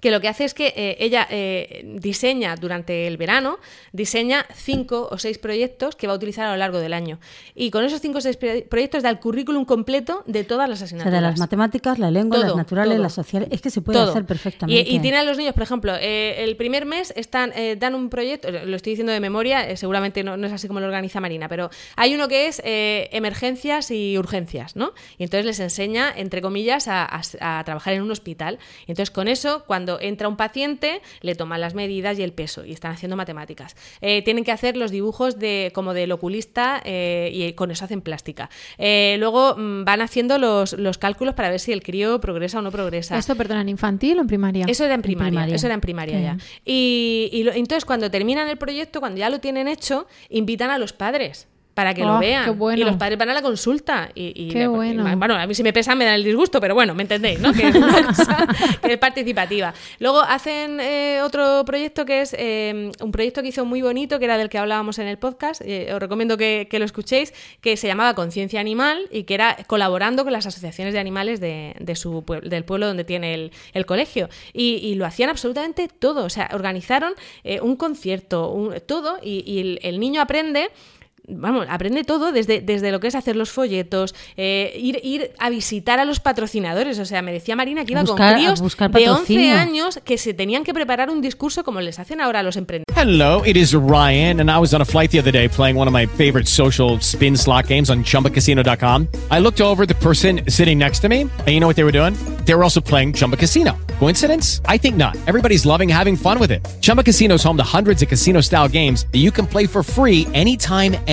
que lo que hace es que eh, ella eh, diseña durante el verano, diseña cinco o seis proyectos que va a utilizar a lo largo del año. Y con esos cinco o seis proyectos da el currículum completo de todas las O sea, asignaturas. de las matemáticas, la lengua, Todo, las naturales, todo. las sociales. Es que se puede Todo. hacer perfectamente. Y, y tienen a los niños, por ejemplo, eh, el primer mes están dan un proyecto, lo estoy diciendo de memoria, seguramente no, no es así como lo organiza Marina, pero hay uno que es emergencias y urgencias, ¿no? Y entonces les enseña, entre comillas, a, a- a trabajar en un hospital. Y entonces con eso, cuando entra un paciente, le toman las medidas y el peso y están haciendo matemáticas. Eh, tienen que hacer los dibujos de como del oculista eh, y con eso hacen plástica. Eh, luego mm, van haciendo los, los cálculos para ver si el crío progresa o no progresa. ¿Esto, perdón, en infantil o en primaria? Eso era en primaria, primaria. eso era en primaria ya. Y, y lo- entonces cuando terminan el proyecto, cuando ya lo tienen hecho, invitan a los padres para que lo Ah, vean. bueno. Y los padres van a la consulta. Y, y Qué bueno. y, bueno, a mí si me pesa me dan el disgusto, pero bueno, me entendéis, ¿no? Que es una [LAUGHS] cosa que es participativa. Luego hacen eh, otro proyecto que es eh, un proyecto que hizo muy bonito, que era del que hablábamos en el podcast. eh, os recomiendo que, que lo escuchéis, que se llamaba Conciencia Animal y que era colaborando con las asociaciones de animales de, de su del pueblo donde tiene el, el colegio. Y, y lo hacían absolutamente todo. O sea, organizaron eh, un concierto, un- todo, y, y el, el niño aprende Vamos, aprende todo desde, desde lo que es hacer los folletos, eh, ir, ir a visitar a los patrocinadores. O sea, me decía Marina que iba buscar- con buscar de 11 patrocinio. años que se tenían que preparar un discurso como les hacen ahora a los emprendedores. Hello, it is Ryan, and I was on a flight the other day playing one of my favorite social spin slot games on chumbacasino.com. I looked over the person sitting next to me, and you know what they were doing? They were also playing Chumba Casino. Coincidence? I think not. Everybody's loving having fun with it. Chumba Casino is home to hundreds of casino style games that you can play for free anytime, anywhere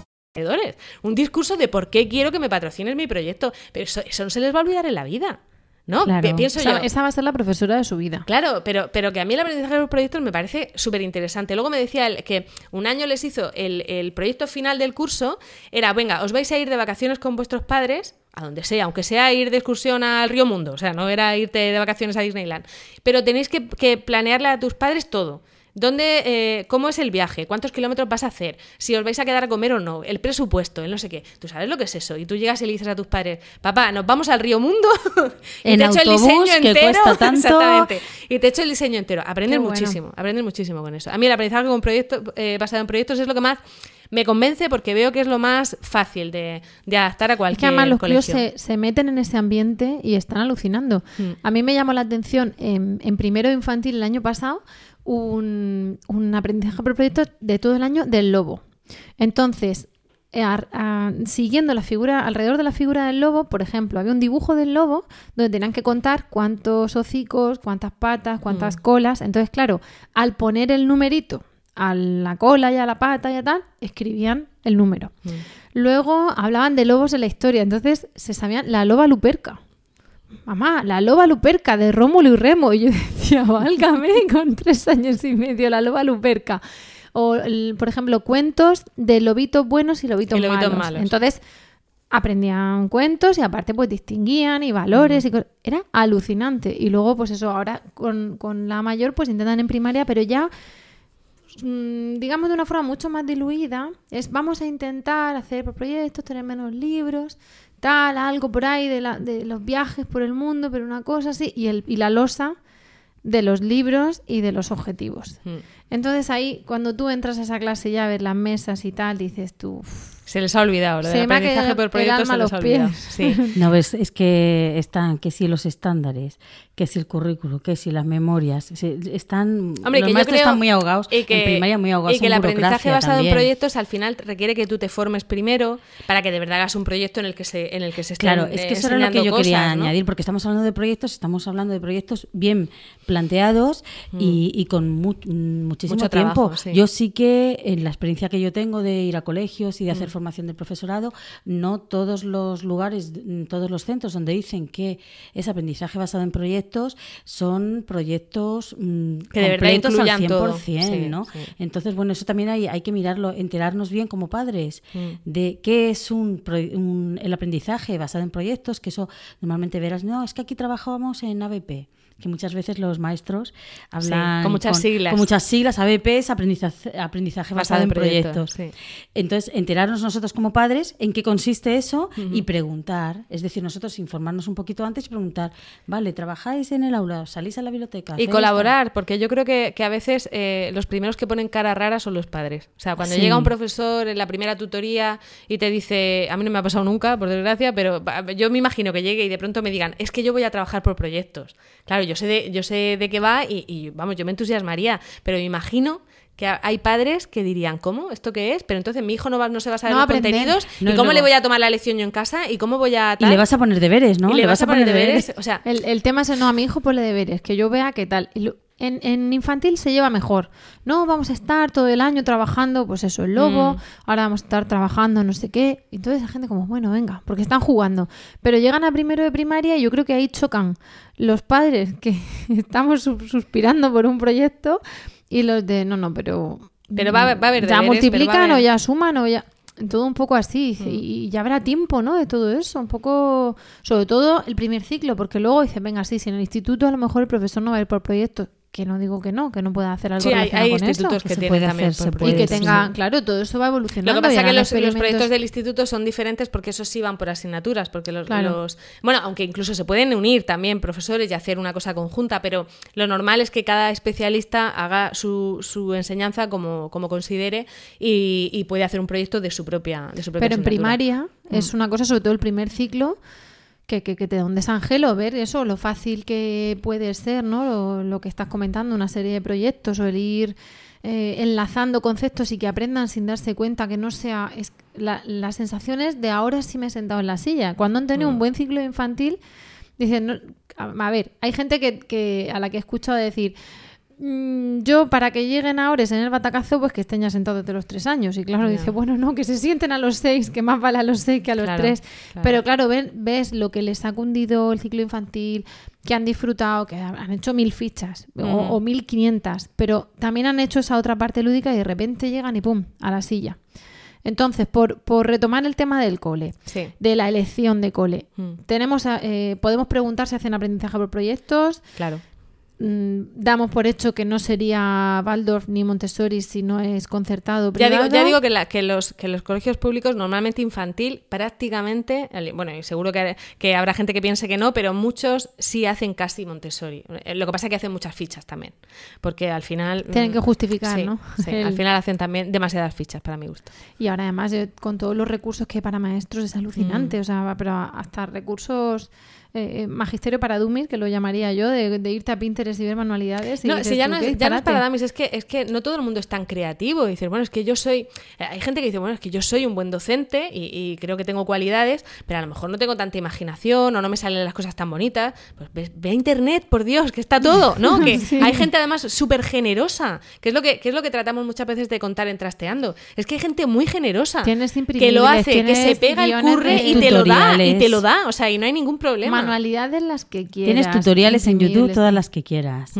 Un discurso de por qué quiero que me patrocines mi proyecto. Pero eso, eso no se les va a olvidar en la vida. ¿No? Claro. Pi- Pienso esa, yo. esa va a ser la profesora de su vida. Claro, pero, pero que a mí el aprendizaje de los proyectos me parece súper interesante. Luego me decía él que un año les hizo el, el proyecto final del curso, era, venga, os vais a ir de vacaciones con vuestros padres, a donde sea, aunque sea ir de excursión al Río Mundo, o sea, no era irte de vacaciones a Disneyland, pero tenéis que, que planearle a tus padres todo. ¿Dónde, eh, ¿Cómo es el viaje? ¿Cuántos kilómetros vas a hacer? Si os vais a quedar a comer o no. El presupuesto, el no sé qué. ¿Tú sabes lo que es eso? Y tú llegas y le dices a tus padres, papá, nos vamos al Río Mundo [LAUGHS] y En te echo el autobús, diseño que entero. cuesta [LAUGHS] tanto. Exactamente. Y te echo el diseño entero. Aprendes bueno. muchísimo, aprendes muchísimo con eso. A mí el aprendizaje con proyectos, eh, basado en proyectos es lo que más me convence porque veo que es lo más fácil de, de adaptar a Es cualquier que además los se, se meten en ese ambiente y están alucinando. Mm. A mí me llamó la atención en, en primero infantil el año pasado un, un aprendizaje por proyecto de todo el año del lobo. Entonces, eh, a- siguiendo la figura, alrededor de la figura del lobo, por ejemplo, había un dibujo del lobo donde tenían que contar cuántos hocicos, cuántas patas, cuántas Mm. colas. Entonces, claro, al poner el numerito a la cola y a la pata y a tal, escribían el número. Mm. Luego hablaban de lobos en la historia, entonces se sabían la loba luperca. Mamá, la loba luperca de Rómulo y Remo. Y yo decía, [LAUGHS] válgame, con tres años y medio, la loba luperca. O, el- por ejemplo, cuentos de lobitos buenos y lobitos, Y lobitos malos. malos. Entonces, aprendían cuentos y aparte pues distinguían y valores y co- era alucinante y luego pues eso ahora con, con la mayor pues intentan en primaria pero ya mm, digamos de una forma mucho más diluida es vamos a intentar hacer por proyectos tener menos libros tal algo por ahí de, la- de los viajes por el mundo pero una cosa así y, el, y la losa de los libros y de los objetivos. Mm. Entonces ahí, cuando tú entras a esa clase ya ves las mesas y tal, dices tú... "Uf, Se les ha olvidado, lo del aprendizaje por proyectos se a les ha los olvidado. pies. Sí. [LAUGHS] No, ves, es que están, que si los estándares, que si el currículo, que si las memorias, están, Hombre, los que maestros creo están muy ahogados, y que, en primaria muy ahogados y que en el aprendizaje basado también. en proyectos al final requiere que tú te formes primero para que de verdad hagas un proyecto en el que se en el que se estén Claro, es que eh, eso era lo que yo quería añadir, porque estamos hablando de proyectos, estamos hablando de proyectos bien planteados y, y con mu- muchísimo Mm. Mucho tiempo. trabajo, sí. Yo sí que, en la experiencia que yo tengo de ir a colegios y de hacer Mm. formación del profesorado, no todos los lugares, mm, todos los centros donde dicen que es aprendizaje basado en proyectos son proyectos mm, Que de verdad al incluyan todo. 100%, Sí, ¿no? sí. Entonces, bueno, eso también hay, hay que mirarlo, enterarnos bien como padres Mm. de qué es un, un- el aprendizaje basado en proyectos, que eso normalmente verás, no, es que aquí trabajábamos en ABP, que muchas veces los maestros hablan con muchas siglas. Con muchas siglas, ABP es aprendizaje, aprendizaje basado, en proyectos. sí. Entonces, enterarnos nosotros como padres en qué consiste eso y preguntar, es decir, nosotros informarnos un poquito antes y preguntar, vale, ¿trabajáis en el aula? ¿Salís a la biblioteca? Y ¿Hacéis colaborar, porque yo creo que, que a veces eh, los primeros que ponen cara rara son los padres. O sea, cuando Sí. llega un profesor en la primera tutoría y te dice, a mí no me ha pasado nunca, por desgracia, pero yo me imagino que llegue y de pronto me digan, es que yo voy a trabajar por proyectos. Claro, yo sé de, yo sé de qué va y, y, vamos, yo me entusiasmaría, pero me imagino que ha- hay padres que dirían, ¿cómo? ¿Esto qué es? Pero entonces mi hijo no, va, no se va a saber No los aprender. contenidos. No, ¿Y cómo le voy a tomar la lección yo en casa? ¿Y cómo voy a Y le vas a poner deberes, ¿no? Y le vas a poner deberes. O sea, El, el tema es, no, a mi hijo ponle deberes, que yo vea qué tal. Y lo- en, en infantil se lleva mejor. No, vamos a estar todo el año trabajando, pues eso, el lobo, Mm. ahora vamos a estar trabajando no sé qué. Y Entonces la gente como, bueno, venga, porque están jugando. Pero llegan a primero de primaria y yo creo que ahí chocan los padres [LAUGHS] que estamos su- suspirando por un proyecto y los de, no, no, pero... Pero va a- va a haber Ya deberes, pero va a multiplican o ya suman o ya... Todo un poco así, Mm. y, ya habrá tiempo, ¿no? De todo eso, un poco, sobre todo el primer ciclo, porque luego dice, venga, sí, si en el instituto a lo mejor el profesor no va a ir por proyectos, que no digo que no, que no pueda hacer algo Sí, hay, relacionado hay con institutos eso. que se tienen también hacer, por y que proyectos, sí. tenga, claro, todo eso va evolucionando. Lo que pasa es que los, proyectos del instituto son diferentes porque esos sí van por asignaturas, porque los, Claro. los- bueno, aunque incluso se pueden unir también profesores y hacer una cosa conjunta, pero lo normal es que cada especialista haga su, su enseñanza como, como considere y, y puede hacer un proyecto de su propia, de su propia Pero en primaria Mm. es una cosa, sobre todo el primer ciclo, que, que, que te da un desangelo ver eso, lo fácil que puede ser, ¿no? Lo, lo que estás comentando, una serie de proyectos o el ir eh, enlazando conceptos y que aprendan sin darse cuenta, que no sea... Es, la, las sensaciones de ahora sí me he sentado en la silla. Cuando han tenido Mm. un buen ciclo infantil, dicen, no, a, a ver, hay gente que, que a la que he escuchado decir... "Mm, Yo, para que lleguen ahora en el batacazo, pues que estén ya sentados desde los tres años. Y claro, dice, bueno, no, que se sienten a los seis, que más vale a los seis que a los Claro, tres. claro. Pero claro, ven- ves lo que les ha cundido el ciclo infantil, que han disfrutado, que han hecho mil fichas o, Mm. o mil quinientas, pero también han hecho esa otra parte lúdica y de repente llegan y pum, a la silla. Entonces, por, por retomar el tema del cole, Sí. de la elección de cole, Mm. tenemos, a- eh, podemos preguntar si hacen aprendizaje por proyectos, Claro. Mm, damos por hecho que no sería Waldorf ni Montessori si no es concertado Ya digo, ya digo que, la- que los, que los colegios públicos, normalmente infantil, prácticamente, bueno, y seguro que, que habrá gente que piense que no, pero muchos sí hacen casi Montessori. Eh, Lo que pasa es que hacen muchas fichas también, porque al final... Tienen mm, que justificar, sí, ¿no? sí, El- al final hacen también demasiadas fichas para mi gusto. Y ahora además eh, con todos los recursos que hay para maestros es alucinante, Mm. o sea, pero hasta recursos eh, eh, magisterio para dummies, que lo llamaría yo, de, de irte a Pinterest y ver manualidades. Y No, si ya no, es, ya no es disparate. para damis, es que, es que no todo el mundo es tan creativo. Dices, bueno, es que yo soy. eh, Hay gente que dice, bueno, es que yo soy un buen docente y, y creo que tengo cualidades, pero a lo mejor no tengo tanta imaginación o no me salen las cosas tan bonitas. Pues ve, ve a internet, por Dios, que está todo, ¿no? [LAUGHS] Que Sí. hay gente además súper generosa, que es, lo que, que es lo que tratamos muchas veces de contar en Trasteando. Es que hay gente muy generosa que lo hace, que se pega el curre y te lo da, y te lo da. O sea, y no hay ningún problema. Manualidades las que quieras. Tienes tutoriales en YouTube, todas las que quieras.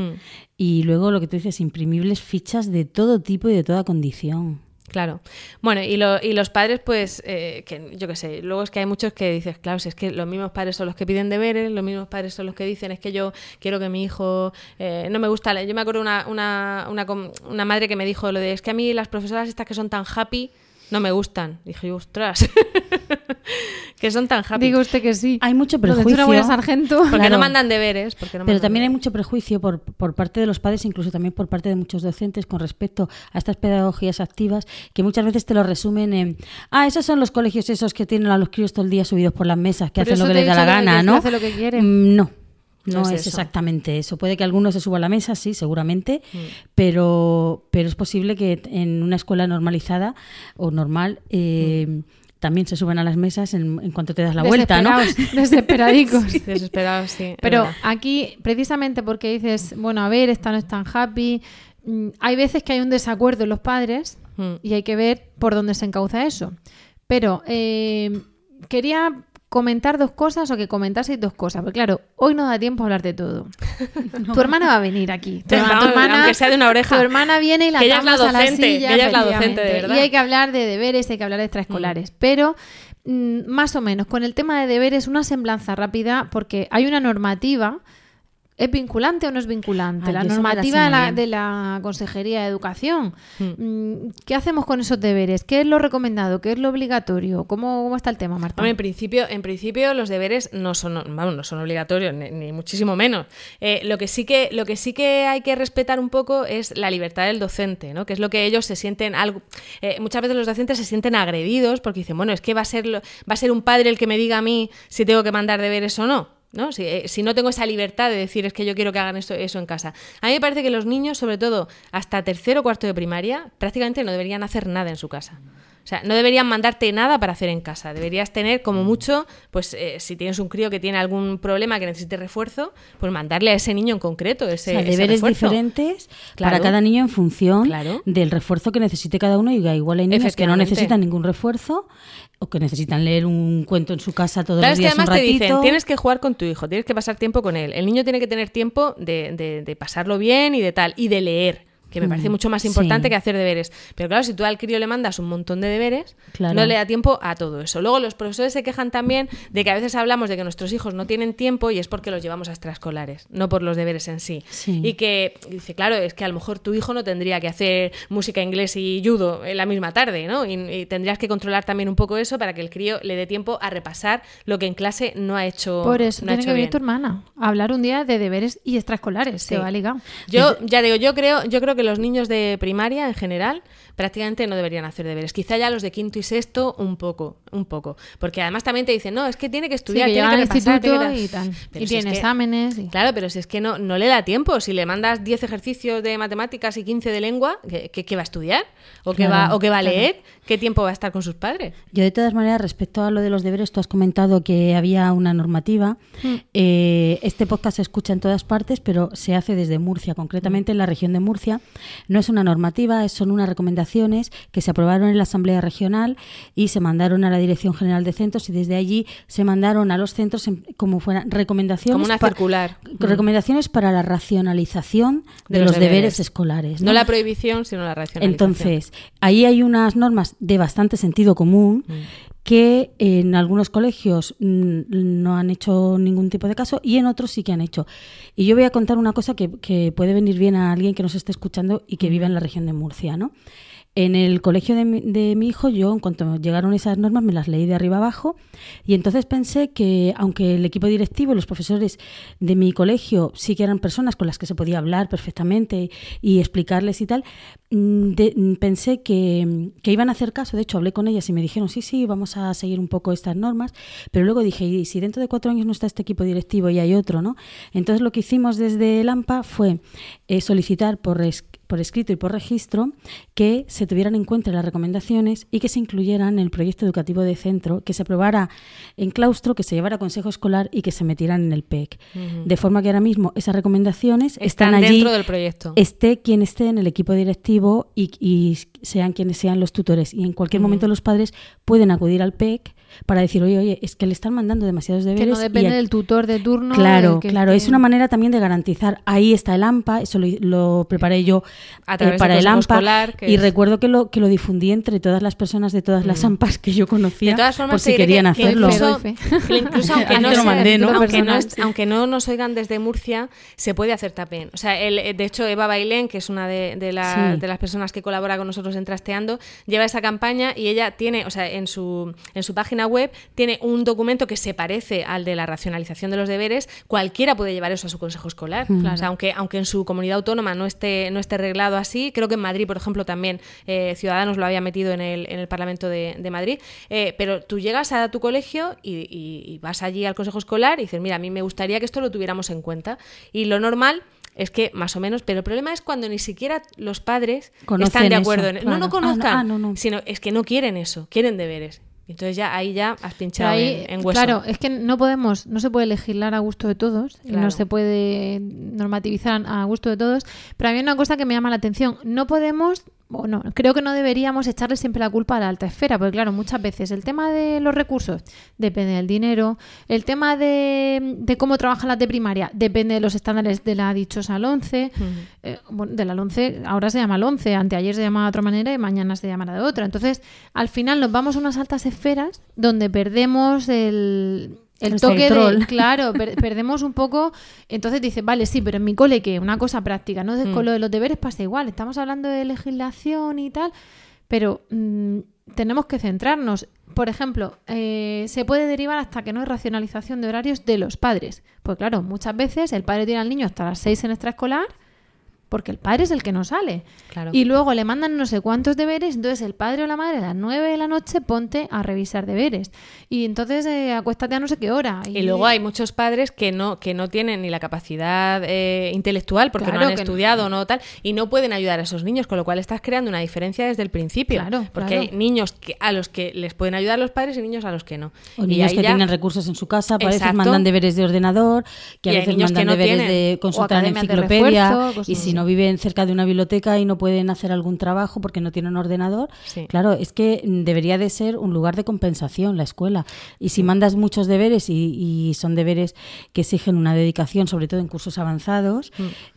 Y luego lo que tú dices, imprimibles fichas de todo tipo y de toda condición. Claro. Bueno, y, lo- y los padres, pues, eh, que yo qué sé, luego es que hay muchos que dices, claro, si es que los mismos padres son los que piden deberes, los mismos padres son los que dicen, es que yo quiero que mi hijo, eh, no me gusta, leer". yo me acuerdo una, una, una, una madre que me dijo lo de, es que a mí las profesoras estas que son tan happy no me gustan. Dije yo, ostras. [LAUGHS] que son tan happy. Digo usted que sí. Hay mucho prejuicio. no voy a sargento. Porque Claro. no mandan deberes. Porque no Pero mandan también hay mucho prejuicio por, por parte de los padres, incluso también por parte de muchos docentes con respecto a estas pedagogías activas, que muchas veces te lo resumen en, ah, esos son los colegios esos que tienen a los críos todo el día subidos por las mesas, que hacen lo que les da la que- gana, que ¿no? hace lo que quiere. Mm, No. No No, es es, eso. exactamente eso. Puede que algunos se suba a la mesa, sí, seguramente, Mm. pero, pero es posible que en una escuela normalizada o normal eh, Mm. también se suban a las mesas en, en cuanto te das la vuelta, ¿no? Desesperados, [LAUGHS] Desesperadicos. Desesperados, sí. Pero aquí, precisamente porque dices, bueno, a ver, esta no es tan happy, mm, hay veces que hay un desacuerdo en los padres Mm. y hay que ver por dónde se encauza eso. Pero eh, quería comentar dos cosas o que comentaseis dos cosas, porque claro, hoy no da tiempo a hablar de todo. [LAUGHS] Tu hermana va a venir aquí. Tu, [LAUGHS] Sí, herma- tu hermana, aunque sea de una oreja. Tu hermana viene y la Que ella es la atamos a docente, silla, que ella es la docente, de verdad. Y hay que hablar de deberes, hay que hablar de extraescolares. Pero mm, más o menos, con el tema de deberes, una semblanza rápida, porque hay una normativa. ¿Es vinculante o no es vinculante? La normativa de la, bien. de la Consejería de Educación. Hmm. Mm, ¿Qué hacemos con esos deberes? ¿Qué es lo recomendado? ¿Qué es lo obligatorio? ¿Cómo, cómo está el tema, Marta? En principio, en principio los deberes no son, vamos, no son obligatorios, ni, ni muchísimo menos. Eh, lo, que sí que, lo que sí que hay que respetar un poco es la libertad del docente, ¿no? que es lo que ellos se sienten algo. eh, muchas veces los docentes se sienten agredidos porque dicen, bueno, es que va a ser, va a ser un padre el que me diga a mí si tengo que mandar deberes o no. ¿No? Si, eh, si no tengo esa libertad de decir es que yo quiero que hagan eso, eso en casa. A mí me parece que los niños, sobre todo hasta tercero o cuarto de primaria, prácticamente no deberían hacer nada en su casa. O sea, no deberían mandarte nada para hacer en casa. Deberías tener, como mucho, pues eh, si tienes un crío que tiene algún problema que necesite refuerzo, pues mandarle a ese niño en concreto ese, O sea, ese deberes refuerzo. diferentes para Claro. cada niño en función Claro. del refuerzo que necesite cada uno. Y igual hay niños que no necesitan ningún refuerzo o que necesitan leer un cuento en su casa todos Claro, los es que días un te ratito. dicen, tienes que jugar con tu hijo, tienes que pasar tiempo con él. El niño tiene que tener tiempo de, de- de pasarlo bien y de tal, y de leer, que me parece Mm, mucho más importante sí. que hacer deberes. Pero claro, si tú al crío le mandas un montón de deberes, Claro. no le da tiempo a todo eso. Luego los profesores se quejan también de que a veces hablamos de que nuestros hijos no tienen tiempo y es porque los llevamos a extraescolares, no por los deberes en sí. Sí. Y que dice, claro, es que a lo mejor tu hijo no tendría que hacer música, inglés y judo en la misma tarde, ¿no? Y, y tendrías que controlar también un poco eso para que el crío le dé tiempo a repasar lo que en clase no ha hecho Por eso no ha tiene hecho que venir tu hermana a hablar un día de deberes y extraescolares. Se Sí. va ligado. Yo ya digo, yo creo, yo creo que los niños de primaria en general prácticamente no deberían hacer deberes. Quizá ya los de quinto y sexto un poco, un poco, porque además también te dicen, no, es que tiene que Sí, estudiar, que tiene que repasar, tiene instituto que- y tal. Pero y si es tiene que- exámenes. y- Claro, pero si es que no, no le da tiempo. Si le mandas 10 ejercicios de matemáticas y 15 de lengua, ¿qué, qué- qué va a estudiar? ¿O qué, Claro, va, o qué va a claro. leer? ¿Qué tiempo va a estar con sus padres? Yo de todas maneras, respecto a lo de los deberes, tú has comentado que había una normativa. Hmm. Eh, este podcast se escucha en todas partes, pero se hace desde Murcia, concretamente en la región de Murcia. No es una normativa, es- son unas recomendaciones que se aprobaron en la Asamblea Regional y se mandaron a la Dirección General de Centros y desde allí se mandaron a los centros en- como fueran recomendaciones. Como una pa- circular. Recomendaciones para la racionalización de, los, deberes. escolares. No la prohibición, sino la racionalización. Entonces, ahí hay unas normas de bastante sentido común Mm. que en algunos colegios mm, no han hecho ningún tipo de caso y en otros sí que han hecho. Y yo voy a contar una cosa que, que puede venir bien a alguien que nos esté escuchando y que viva en la región de Murcia, ¿no? En el colegio de mi, de mi hijo, yo, en cuanto llegaron esas normas, me las leí de arriba abajo y entonces pensé que, aunque el equipo directivo los profesores de mi colegio sí que eran personas con las que se podía hablar perfectamente y explicarles y tal, mm, de- mm, pensé que, que iban a hacer caso. De hecho, hablé con ellas y me dijeron, sí, sí, vamos a seguir un poco estas normas. Pero luego dije, y si dentro de cuatro años no está este equipo directivo y hay otro, ¿no? Entonces lo que hicimos desde el AMPA fue eh, solicitar por, es- por escrito y por registro que se tuvieran en cuenta las recomendaciones y que se incluyeran en el proyecto educativo de centro, que se aprobara en claustro, que se llevara a consejo escolar y que se metieran en el PEC. De forma que ahora mismo esas recomendaciones Están están, allí, dentro del proyecto. esté quien esté en el equipo directivo y, y sean quienes sean los tutores. Y en cualquier momento los padres pueden acudir al PEC para decir, oye, oye, es que le están mandando demasiados deberes. Que no y depende aquí- del tutor de turno. Claro, que claro. esté- Es una manera también de garantizar. Ahí está el AMPA, eso lo, lo preparé yo A eh, través para el AMPA. escolar, que y es- recuerdo que lo, que lo difundí entre todas las personas de todas las Mm. AMPAs que yo conocía De todas formas, por si querían que, que hacerlo. incluso, Fe, [LAUGHS] que incluso aunque, [LAUGHS] no sea- mandé, ¿no? [LAUGHS] aunque, no, aunque nos oigan desde Murcia, se puede hacer tapen. O sea, el- de hecho, Eva Bailén, que es una de, de la- Sí. de las personas que colabora con nosotros en Trasteando, lleva esa campaña y ella tiene, o sea, en su, en su página página web tiene un documento que se parece al de la racionalización de los deberes, cualquiera puede llevar eso a su consejo escolar. O sea, aunque, aunque en su comunidad autónoma no esté, no esté reglado así, creo que en Madrid, por ejemplo, también eh, Ciudadanos lo había metido en el, en el Parlamento de, de Madrid, eh, pero tú llegas a tu colegio y, y- y vas allí al consejo escolar y dices, mira, a mí me gustaría que esto lo tuviéramos en cuenta. Y lo normal es que más o menos, pero el problema es cuando ni siquiera los padres Conocen están de eso, acuerdo en No, claro. no Ah, conozcan, ah, no, no. sino es que no quieren eso, quieren deberes. Entonces ya ahí ya has pinchado ahí, en, en hueso. Claro, es que no podemos, no se puede legislar a gusto de todos, y Claro. no se puede normativizar a gusto de todos, pero a mí hay una cosa que me llama la atención, no podemos, o no, creo que no deberíamos echarle siempre la culpa a la alta esfera, porque claro, muchas veces el tema de los recursos depende del dinero, el tema de, de cómo trabajan las de primaria depende de los estándares de la dichosa LONCE, eh, bueno, de la LONCE, ahora se llama LONCE, anteayer se llamaba de otra manera y mañana se llamará de otra. Entonces, al final nos vamos a unas altas esferas donde perdemos el, el toque de... [LAUGHS] Claro, per- perdemos un poco... Entonces dices, vale, sí, pero en mi cole, que Una cosa práctica, ¿no? Mm. Con lo de los deberes pasa igual. Estamos hablando de legislación y tal, pero mm, tenemos que centrarnos. Por ejemplo, eh, se puede derivar hasta que no hay racionalización de horarios de los padres. Pues claro, muchas veces el padre tiene al niño hasta las 6 en extraescolar porque el padre es el que no sale. Claro. Y luego le mandan no sé cuántos deberes, entonces el padre o la madre a las 9 de la noche ponte a revisar deberes. Y entonces eh, acuéstate a no sé qué hora. Y luego hay muchos padres que no, que no tienen ni la capacidad eh, intelectual porque Claro, no han no. estudiado o no tal y no pueden ayudar a esos niños, con lo cual estás creando una diferencia desde el principio. Claro, porque claro. hay niños que, a los que les pueden ayudar los padres y niños a los que no. O Y niños que ya- tienen recursos en su casa, a veces Exacto. mandan deberes de ordenador, que a Y veces mandan no deberes tienen. de consultar en enciclopedia. refuerzo, y si así. No viven cerca de una biblioteca y no pueden hacer algún trabajo porque no tienen ordenador, Sí. claro, es que mm, debería de ser un lugar de compensación la escuela. Y si mandas muchos deberes y, y son deberes que exigen una dedicación, sobre todo en cursos avanzados,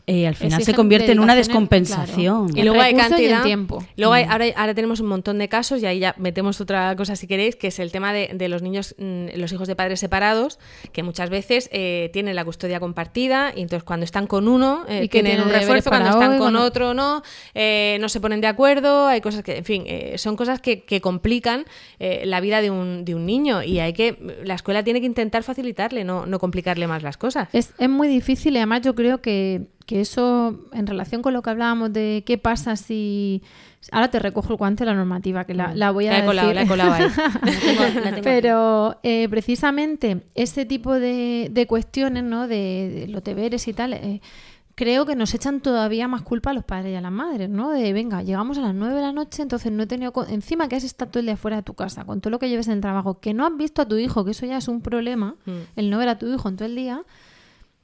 eh, al final se convierte en una descompensación. claro. Y luego hay cantidad. tiempo. Luego hay- ahora, ahora tenemos un montón de casos y ahí ya metemos otra cosa si queréis, que es el tema de, de los niños, mm, los hijos de padres separados, que muchas veces eh, tienen la custodia compartida y entonces cuando están con uno eh, Y tienen tiene un refuerzo, cuando están hoy, con otro no, eh, no se ponen de acuerdo, hay cosas que, en fin, eh, son cosas que, que complican eh, la vida de un, de un niño y hay que, la escuela tiene que intentar facilitarle, no, no complicarle más las cosas. Es, es muy difícil y además yo creo que, que eso, en relación con lo que hablábamos de qué pasa si... Ahora te recojo el guante de la normativa, que la, la voy a La he colado, decir. la he colado ahí. [LAUGHS] Pero eh, precisamente ese tipo de, de cuestiones, ¿no? De, de los deberes y tal, eh, creo que nos echan todavía más culpa a los padres y a las madres, ¿no? De, venga, llegamos a las 9 de la noche, entonces no he tenido... co- Encima que has estado todo el día fuera de tu casa, con todo lo que lleves en el trabajo, que no has visto a tu hijo, que eso ya es un problema, Mm. el no ver a tu hijo en todo el día,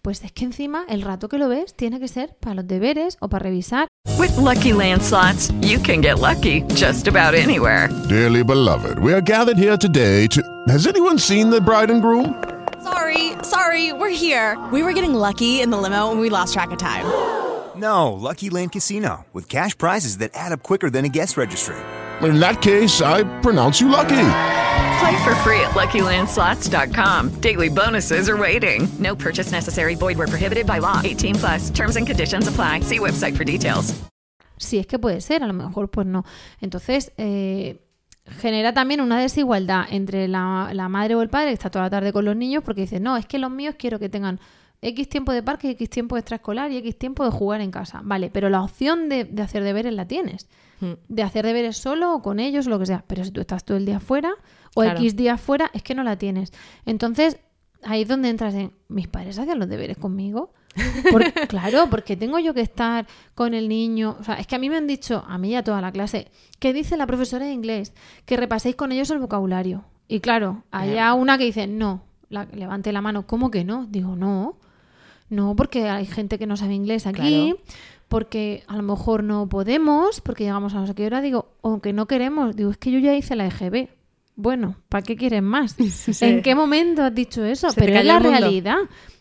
pues es que encima el rato que lo ves tiene que ser para los deberes o para revisar. With Lucky Land slots, you can get lucky just about anywhere. Dearly beloved, we are gathered here today to. Has anyone seen the bride and groom? Sorry, sorry, we're here. We were getting lucky in the limo and we lost track of time. No, Lucky Land Casino, with cash prizes that add up quicker than a guest registry. In that case, I pronounce you lucky. Play for free at LuckyLandSlots.com. Daily bonuses are waiting. No purchase necessary. Void where prohibited by law. 18 plus. Terms and conditions apply. See website for details. Si es que puede ser, a lo mejor pues no. Entonces, eh, genera también una desigualdad entre la, la madre o el padre que está toda la tarde con los niños porque dice, no, es que los míos quiero que tengan X tiempo de parque, X tiempo de extraescolar y X tiempo de jugar en casa. Vale, pero la opción de, de hacer deberes la tienes. Mm. De hacer deberes solo o con ellos o lo que sea. Pero si tú estás todo el día fuera o Claro. X días fuera, es que no la tienes. Entonces, ahí es donde entras en, mis padres hacían los deberes conmigo. [LAUGHS] Claro, porque tengo yo que estar con el niño. O sea, es que a mí me han dicho, a mí y a toda la clase, que dice la profesora de inglés, que repaséis con ellos el vocabulario. Y claro, hay una que dice, no, la, levante la mano, ¿cómo que no? Digo, no, no, porque hay gente que no sabe inglés aquí, Claro. porque a lo mejor no podemos, porque llegamos a no sé qué hora, digo, aunque no queremos, digo, es que yo ya hice la EGB. Bueno, ¿para qué quieres más? [LAUGHS] ¿En qué momento has dicho eso? Se Pero es la realidad.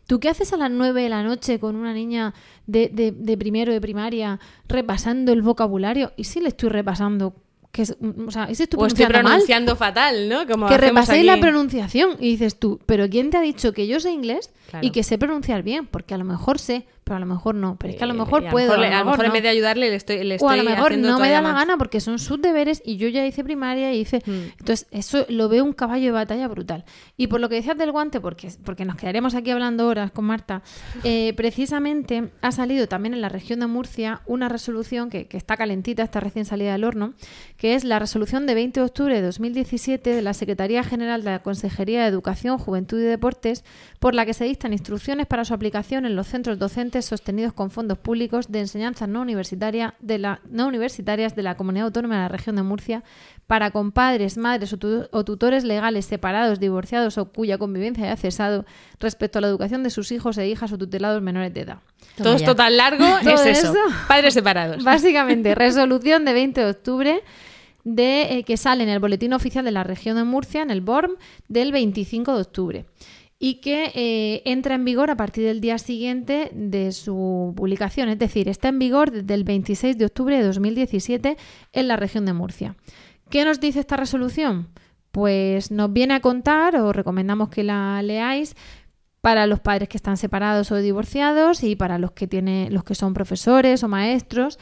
¿Tú qué haces a las 9 de la noche con una niña de, de- de primero de primaria repasando el vocabulario? ¿Y si le estoy repasando? Que es, o sea, ¿y si estoy o estoy pronunciando mal? fatal, ¿no? Como que repaséis la pronunciación y dices tú, pero ¿quién te ha dicho que yo sé inglés Claro. y que sé pronunciar bien? Porque a lo mejor sé, pero a lo mejor no. Pero es que a lo Eh, mejor y a lo puedo. mejor a lo mejor en vez de ayudarle le estoy, le estoy O a lo mejor no me da la gana porque son sus deberes y yo ya hice primaria y hice... Hmm. Entonces, eso lo veo un caballo de batalla brutal. Y por lo que decías del guante, porque, porque nos quedaríamos aquí hablando horas con Marta, eh, precisamente ha salido también en la región de Murcia una resolución que, que está calentita, está recién salida del horno, que es la resolución de 20 de octubre de 2017 de la Secretaría General de la Consejería de Educación, Juventud y Deportes, por la que se dictan instrucciones para su aplicación en los centros docentes sostenidos con fondos públicos de enseñanza no universitaria de la no universitarias de la Comunidad Autónoma de la Región de Murcia para con padres, madres o, tu- o tutores legales separados, divorciados o cuya convivencia haya cesado respecto a la educación de sus hijos e hijas o tutelados menores de edad. Todo esto tan largo [LAUGHS] es eso. eso. Padres separados. [LAUGHS] Básicamente, resolución de 20 de octubre de eh, que sale en el boletín oficial de la región de Murcia, en el BORM, del 25 de octubre y que eh, entra en vigor a partir del día siguiente de su publicación, es decir, está en vigor desde el 26 de octubre de 2017 en la región de Murcia. ¿Qué nos dice esta resolución? Pues nos viene a contar, o recomendamos que la leáis, para los padres que están separados o divorciados y para los que tiene, los que son profesores o maestros,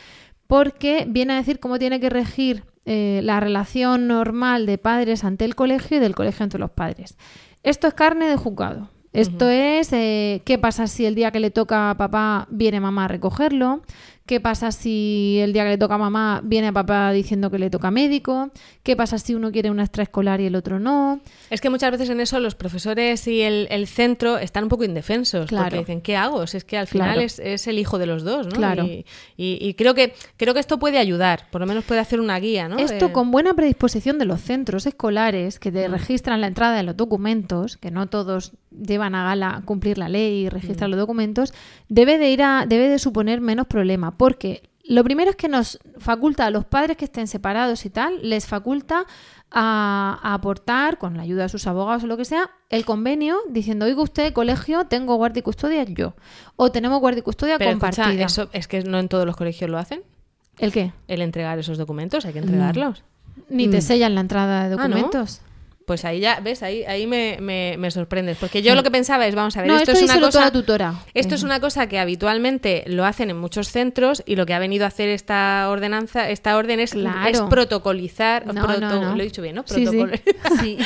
porque viene a decir cómo tiene que regir eh, la relación normal de padres ante el colegio y del colegio ante los padres. Esto es carne de juzgado. Esto es eh, qué pasa si el día que le toca a papá viene mamá a recogerlo, qué pasa si el día que le toca a mamá viene a papá diciendo que le toca médico, qué pasa si uno quiere una extraescolar y el otro no. Es que muchas veces en eso los profesores y el, el centro están un poco indefensos. Claro. Porque dicen, ¿qué hago? Si es que al final Claro. es, es el hijo de los dos, ¿no? Claro. Y, y- y creo, que, creo que esto puede ayudar. Por lo menos puede hacer una guía, ¿no? Esto De- con buena predisposición de los centros escolares que te registran la entrada de los documentos, que no todos llevan a gala cumplir la ley y registrar Mm. los documentos, debe de ir a, debe de suponer menos problema, porque lo primero es que nos faculta a los padres que estén separados y tal, les faculta a, a aportar, con la ayuda de sus abogados o lo que sea, el convenio diciendo, oiga usted, colegio, tengo guardia y custodia yo. O tenemos guardia y custodia Pero escucha, compartida. eso es que no en todos los colegios lo hacen. ¿El qué? El entregar esos documentos, hay que entregarlos. Ni te Mm. sellan la entrada de Ah, ¿no? Pues ahí ya, ¿ves? Ahí, ahí me, me- me sorprendes. Porque yo lo que pensaba es, vamos a ver, No, esto, esto es una cosa. la tutora. Esto es una cosa que habitualmente lo hacen en muchos centros y lo que ha venido a hacer esta ordenanza, esta orden es, Claro. es protocolizar. No, proto- no, no. Lo he dicho bien, ¿no? Sí, [LAUGHS]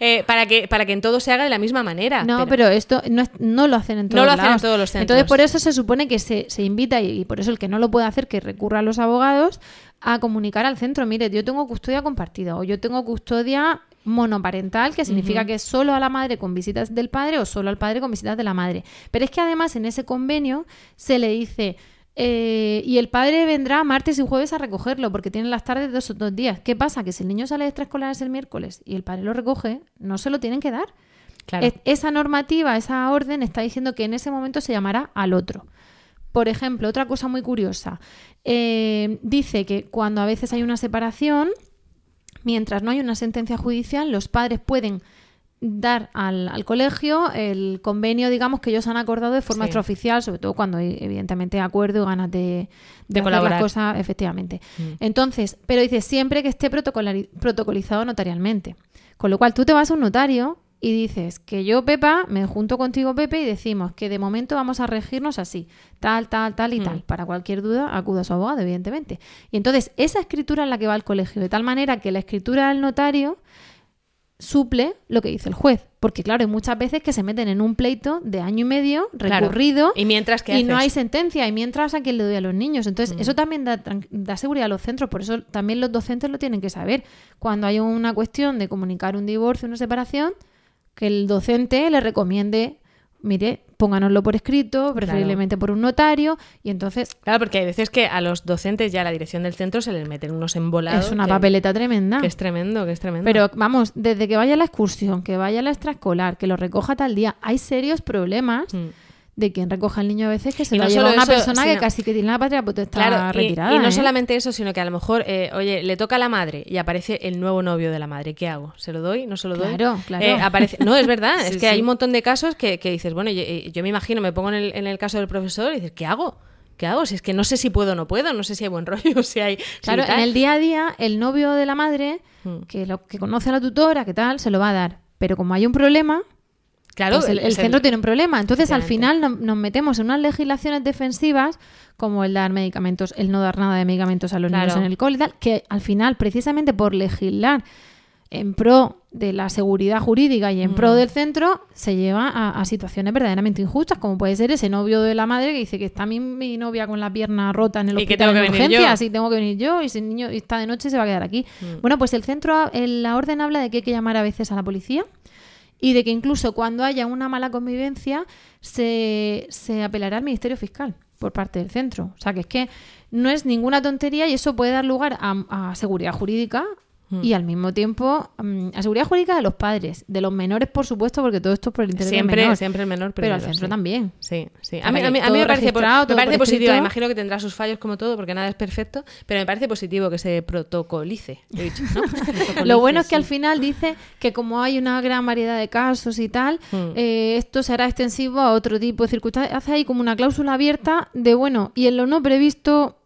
Eh, para, que, para que en todo se haga de la misma manera. No, pero, esto no, no lo hacen en todos No lo hacen en todos los centros. Entonces, por eso se supone que se, se invita, y, y por eso el que no lo puede hacer, que recurra a los abogados, a comunicar al centro, mire, yo tengo custodia compartida o yo tengo custodia monoparental, que significa que es solo a la madre con visitas del padre o solo al padre con visitas de la madre. Pero es que además en ese convenio se le dice... eh, y el padre vendrá martes y jueves a recogerlo porque tiene las tardes dos o dos días. ¿Qué pasa? Que si el niño sale de extraescolares el miércoles y el padre lo recoge, no se lo tienen que dar. Claro. Es- esa normativa, esa orden está diciendo que en ese momento se llamará al otro. Por ejemplo, otra cosa muy curiosa. eh, dice que cuando a veces hay una separación, mientras no hay una sentencia judicial, los padres pueden dar al, al colegio el convenio, digamos, que ellos han acordado de forma Sí. extraoficial, sobre todo cuando hay, evidentemente, acuerdo y ganas de, de De hacer colaborar. las cosas, efectivamente. Mm. Entonces, pero dice siempre que esté protocolizado notarialmente. Con lo cual, tú te vas a un notario y dices que yo, Pepa, me junto contigo, Pepe, y decimos que de momento vamos a regirnos así, tal, tal, tal y Mm. tal. Para cualquier duda, acuda a su abogado, evidentemente. Y entonces, esa escritura es la que va al colegio, de tal manera que la escritura del notario suple lo que dice el juez. Porque, claro, hay muchas veces que se meten en un pleito de año y medio, Claro. recurrido, ¿Y mientras qué y no hay sentencia, y mientras a quién le doy a los niños. Entonces, Mm. eso también da, da seguridad a los centros, por eso también los docentes lo tienen que saber. Cuando hay una cuestión de comunicar un divorcio, una separación, que el docente le recomiende, mire, pónganoslo por escrito, preferiblemente por un notario, y entonces Claro, porque hay veces que a los docentes ya a la dirección del centro se les meten unos embolados. es una que- papeleta tremenda. Que es tremendo, que es tremendo. Pero vamos, desde que vaya a la excursión, que vaya a la extraescolar, que lo recoja tal día, hay serios problemas de quien recoja al niño a veces que se lo no lleva solo una eso, persona que casi que tiene la patria potestad Claro, y- retirada. y, no ¿eh? solamente eso, sino que a lo mejor, eh, oye, le toca a la madre y aparece el nuevo novio de la madre. ¿Qué hago? ¿Se lo doy? ¿No se lo doy? Claro, claro. Eh, aparece... No, es verdad. [LAUGHS] es que sí. hay un montón de casos que, que dices, bueno, yo, yo me imagino, me pongo en el, en el caso del profesor y dices, ¿qué hago? ¿Qué hago? Si es que no sé si puedo o no puedo, no sé si hay buen [LAUGHS] rollo, si hay... Claro, en el día a día, el novio de la madre, Mm. que lo que conoce a la tutora, que tal, se lo va a dar. Pero como hay un problema, Claro, pues el, centro tiene un problema. Entonces, al final no- nos metemos en unas legislaciones defensivas como el dar medicamentos, el no dar nada de medicamentos a los Claro. niños en el cole y tal, que al final, precisamente por legislar en pro de la seguridad jurídica y en Mm. pro del centro, se lleva a, a situaciones verdaderamente injustas, como puede ser ese novio de la madre que dice que está mi, mi novia con la pierna rota en el hospital urgencias yo. y tengo que venir yo y si el niño está de noche se va a quedar aquí. Mm. Bueno, pues el centro, el- la orden habla de que hay que llamar a veces a la policía y de que incluso cuando haya una mala convivencia se, se apelará al Ministerio Fiscal por parte del centro. O sea, que es que no es ninguna tontería y eso puede dar lugar a, a seguridad jurídica. Y al mismo tiempo mm, a seguridad jurídica de los padres, de los menores, por supuesto, porque todo esto es por el interés del Siempre, menor. siempre el menor Pero al centro sí. también. Sí, sí. A mí, a mí- que a mí me parece, me parece positivo. Imagino que tendrá sus fallos como todo, porque nada es perfecto, pero me parece positivo que se protocolice. He dicho, ¿no? [LAUGHS] Lo bueno es que sí. al final dice que como hay una gran variedad de casos y tal, Mm. eh, esto será extensivo a otro tipo de circunstancias. Hace ahí como una cláusula abierta de, bueno, y en lo no previsto,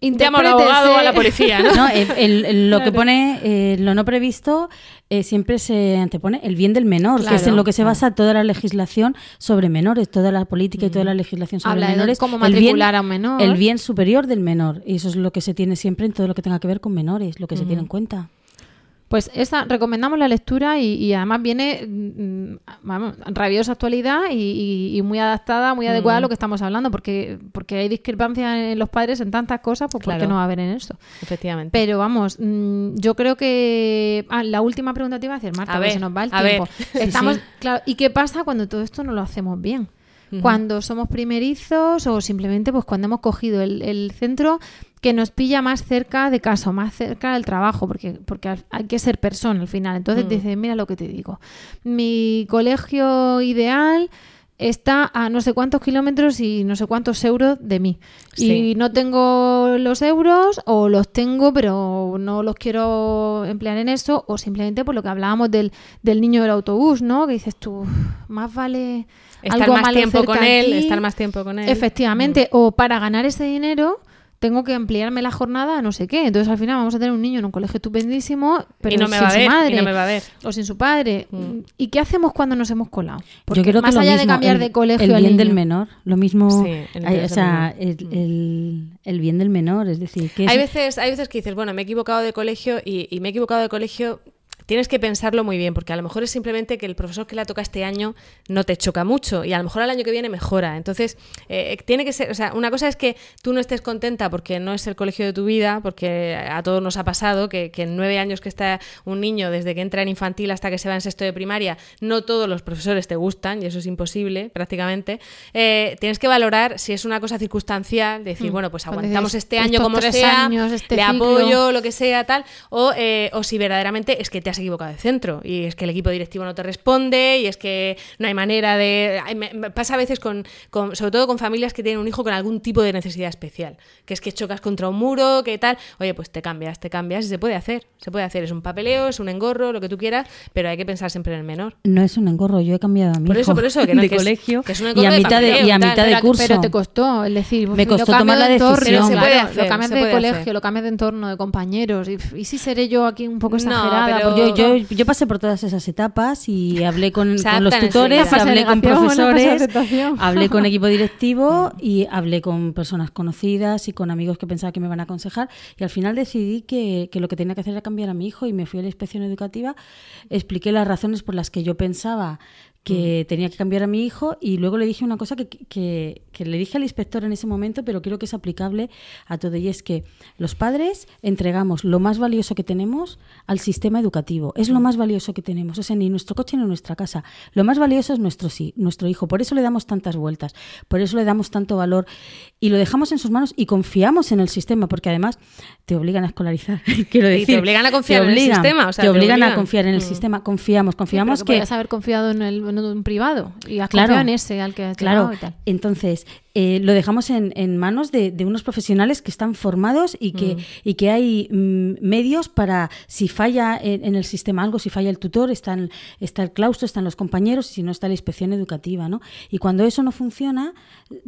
Llama al abogado o a la policía, ¿no? No, el- el- el- lo que Claro. pone, eh, lo no previsto, eh, siempre se antepone el bien del menor, que es Claro. en lo que se basa toda la legislación sobre menores, toda la política y toda la legislación sobre Habla de menores. cómo el bien- matricular a un menor. El bien superior del menor. Y eso es lo que se tiene siempre en todo lo que tenga que ver con menores, lo que se tiene en cuenta. Pues esa recomendamos la lectura y, y además viene mm, vamos, rabiosa actualidad y, y- y muy adaptada, muy adecuada a Mm. lo que estamos hablando, porque, porque hay discrepancias en los padres en tantas cosas, pues ¿por qué no va a haber en esto? Efectivamente. Pero vamos, mm, yo creo que ah, la última pregunta te iba a hacer, Marta, A ver, se nos va el a tiempo. ver. [LAUGHS] Estamos, Sí. claro, ¿y qué pasa cuando todo esto no lo hacemos bien? Cuando somos primerizos o simplemente pues cuando hemos cogido el, el centro que nos pilla más cerca de casa más cerca del trabajo, porque, porque hay que ser persona al final. Entonces Mm. dices, mira lo que te digo, mi colegio ideal está a no sé cuántos kilómetros y no sé cuántos euros de mí. Sí. Y no tengo los euros o los tengo pero no los quiero emplear en eso o simplemente por lo que hablábamos del, del niño del autobús, ¿no? Que dices tú, más vale Estar algo más tiempo con él, aquí". estar más tiempo con él. Mm. Efectivamente, o para ganar ese dinero tengo que ampliarme la jornada a no sé qué. Entonces al final vamos a tener un niño en un colegio estupendísimo, pero no me sin va a su ver, y madre no me va a ver. o sin su padre. Mm. ¿Y qué hacemos cuando nos hemos colado? Porque Yo creo más que allá de cambiar el, de colegio el al bien del menor, lo mismo, Sí, hay- o sea, menor. el, el- el bien del menor, es decir, que Hay veces, hay veces que dices, bueno, me he equivocado de colegio y, y me he equivocado de colegio. Tienes que pensarlo muy bien, porque a lo mejor es simplemente que el profesor que la toca este año no te choca mucho y a lo mejor al año que viene mejora. Entonces, eh, tiene que ser, o sea, una cosa es que tú no estés contenta porque no es el colegio de tu vida, porque a todos nos ha pasado que, que en nueve años que está un niño, desde que entra en infantil hasta que se va en sexto de primaria, no todos los profesores te gustan y eso es imposible prácticamente. Eh, tienes que valorar si es una cosa circunstancial, decir, Mm. bueno, pues aguantamos este año como sea, años, este le ciclo. apoyo, lo que sea, tal, o, eh, o si verdaderamente es que te has equivocado de centro y es que el equipo directivo no te responde y es que no hay manera de... ay, me- me pasa a veces con, con- sobre todo con familias que tienen un hijo con algún tipo de necesidad especial, que es que chocas contra un muro, que tal, oye, pues te cambias, te cambias y se puede hacer, se puede hacer, es un papeleo, es un engorro, lo que tú quieras, pero hay que pensar siempre en el menor. no es un engorro, yo he cambiado a mi Por hijo eso, por eso, que no- de que es- colegio que es un y engorro a mitad de, papeleo y a mitad de pero, curso. pero te costó, es decir, Me lo costó cambio tomar la decisión. Pero se puede claro, hacer, lo cambias de colegio, hacer. lo cambias de entorno, de compañeros. Y, y si seré yo aquí un poco No, exagerada. pero- porque Yo, yo, yo pasé por todas esas etapas y hablé con, con los tutores, hablé con profesores, hablé con equipo [LAUGHS] directivo y hablé con personas conocidas y con amigos que pensaba que me iban a aconsejar. Y al final decidí que, que lo que tenía que hacer era cambiar a mi hijo y me fui a la inspección educativa, expliqué las razones por las que yo pensaba que tenía que cambiar a mi hijo y luego le dije una cosa que, que- que le dije al inspector en ese momento, pero creo que es aplicable a todo y es que los padres entregamos lo más valioso que tenemos al sistema educativo. Es lo más valioso que tenemos, o sea, ni nuestro coche ni nuestra casa. Lo más valioso es nuestro sí, nuestro hijo. Por eso le damos tantas vueltas, por eso le damos tanto valor y lo dejamos en sus manos y confiamos en el sistema, porque además te obligan a escolarizar. [LAUGHS] Quiero Y te decir, obligan a confiar te en el obligan, sistema, o sea, te te obligan a obligan. confiar en el Mm. sistema. Confiamos, confiamos que podías haber confiado en, el, en un privado y has Claro. en ese al que has Claro, y tal. entonces eh, lo dejamos en, en manos de, de unos profesionales que están formados y que, Mm. y que hay mm, medios para, si falla en, en el sistema algo, si falla el tutor, están, está el claustro, están los compañeros, y si no está la inspección educativa, ¿no? Y cuando eso no funciona,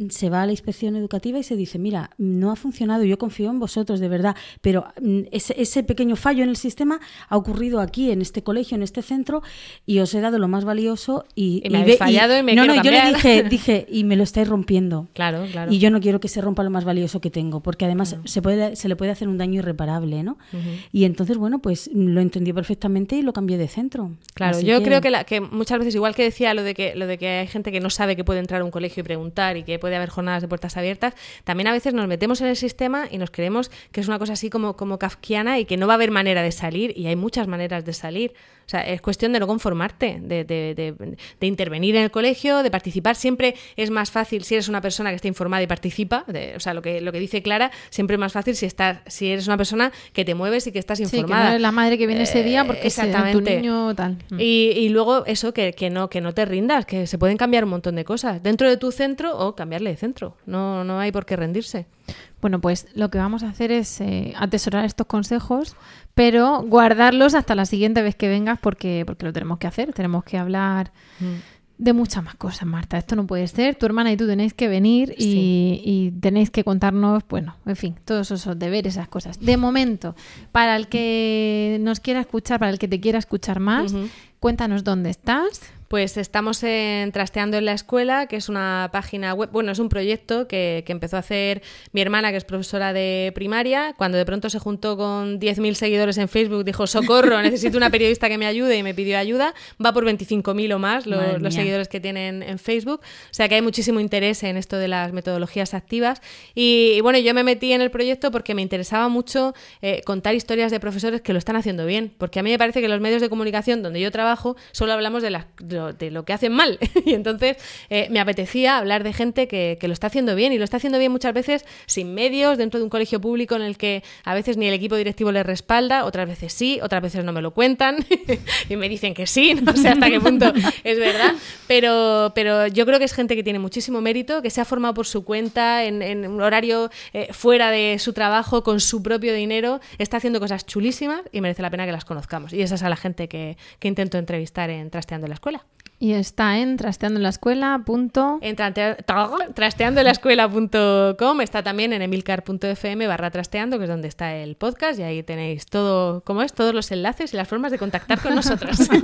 se va a la inspección educativa y se dice, mira, no ha funcionado, yo confío en vosotros, de verdad, pero mm, ese, ese pequeño fallo en el sistema ha ocurrido aquí, en este colegio, en este centro, y os he dado lo más valioso y... Y me y habéis ve- fallado y me No, no, yo le dije, [LAUGHS] dije, y me lo estáis rompiendo. Claro, claro. Y yo no quiero que se rompa lo más valioso que tengo, porque además se, puede, se le puede hacer un daño irreparable, ¿no? Y entonces, bueno, pues lo entendió perfectamente y lo cambié de centro. Claro, Así yo creo que, la- que muchas veces, igual que decía lo de que, lo de que hay gente que no sabe que puede entrar a un colegio y preguntar y que puede haber jornadas de puertas abiertas, también a veces nos metemos en el sistema y nos creemos que es una cosa así como, como kafkiana y que no va a haber manera de salir y hay muchas maneras de salir. O sea, es cuestión de no conformarte, de, de- de- de intervenir en el colegio, de participar. Siempre es más fácil si eres una persona que está informada y participa. de- o sea, lo que, lo que dice Clara, siempre es más fácil si, estás, si eres una persona que te mueves y que estás Sí, que informada. no eres la madre que viene ese día porque ese- tu exactamente. niño tal. Mm. Y, y luego eso, que, que no, que no te rindas, que se pueden cambiar un montón de cosas dentro de tu centro o cambiarle de centro. No, no hay por qué rendirse. Bueno, pues lo que vamos a hacer es eh, atesorar estos consejos, pero guardarlos hasta la siguiente vez que vengas porque, porque lo tenemos que hacer. Tenemos que hablar de muchas más cosas, Marta. Esto no puede ser. Tu hermana y tú tenéis que venir y, Sí. y tenéis que contarnos, bueno, en fin, todos esos deberes, esas cosas. De momento, para el que nos quiera escuchar, para el que te quiera escuchar más, cuéntanos dónde estás. Pues estamos en Trasteando en la Escuela, que es una página web, bueno, es un proyecto que, que empezó a hacer mi hermana, que es profesora de primaria, cuando de pronto se juntó con 10.000 seguidores en Facebook, dijo, socorro, [LAUGHS] necesito una periodista que me ayude y me pidió ayuda. Va por 25.000 o más los seguidores que tienen en Facebook. O sea que hay muchísimo interés en esto de las metodologías activas. Y, y bueno, yo me metí en el proyecto porque me interesaba mucho eh, contar historias de profesores que lo están haciendo bien. Porque a mí me parece que los medios de comunicación donde yo trabajo solo hablamos de, las- de lo, de lo que hacen mal. [LAUGHS] y entonces eh, me apetecía hablar de gente que, lo está haciendo bien. Y lo está haciendo bien muchas veces sin medios, dentro de un colegio público en el que a veces ni el equipo directivo les respalda, otras veces sí, otras veces no me lo cuentan [LAUGHS] y me dicen que sí, [LAUGHS] no sé hasta qué punto es verdad. Pero, pero yo creo que es gente que tiene muchísimo mérito, que se ha formado por su cuenta, en, un horario eh, fuera de su trabajo, con su propio dinero, está haciendo cosas chulísimas y merece la pena que las conozcamos. Y esa es a la gente que, intento entrevistar en Trasteando la Escuela. Y está en trasteando en la escuela. Punto. En trate- trasteandoenlaescuela.com está también en emilcar.fm barra trasteando, que es donde está el podcast, y ahí tenéis todo, ¿cómo es? Todos los enlaces y las formas de contactar con nosotras. [LAUGHS]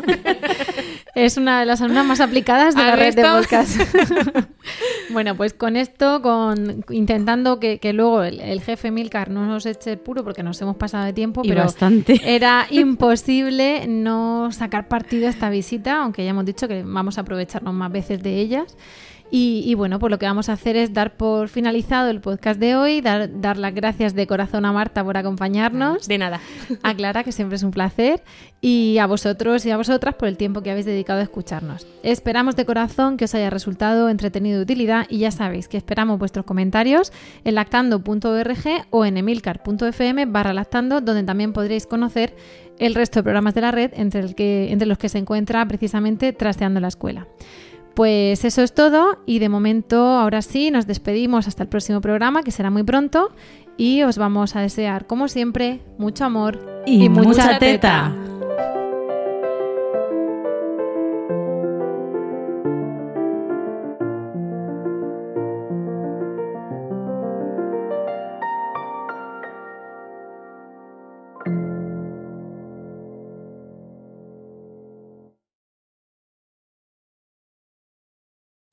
Es una de las alumnas más aplicadas de ¿Has la red de podcast. [LAUGHS] [LAUGHS] bueno, pues con esto, con intentando que, que luego el, el jefe Milcar no nos eche el puro porque nos hemos pasado de tiempo, Y pero bastante. era imposible no sacar partido a esta visita, aunque ya hemos dicho que vamos a aprovecharnos más veces de ellas. Y, y bueno, pues lo que vamos a hacer es dar por finalizado el podcast de hoy, dar, dar las gracias de corazón a Marta por acompañarnos. De nada. A Clara, que siempre es un placer. Y a vosotros y a vosotras por el tiempo que habéis dedicado a escucharnos. Esperamos de corazón que os haya resultado entretenido y de utilidad. Y ya sabéis que esperamos vuestros comentarios en lactando.org o en emilcar.fm barra lactando, donde también podréis conocer el resto de programas de la red, entre, el que, entre los que se encuentra precisamente Trasteando la Escuela. Pues eso es todo y de momento ahora sí nos despedimos hasta el próximo programa que será muy pronto y os vamos a desear como siempre mucho amor Y mucha teta.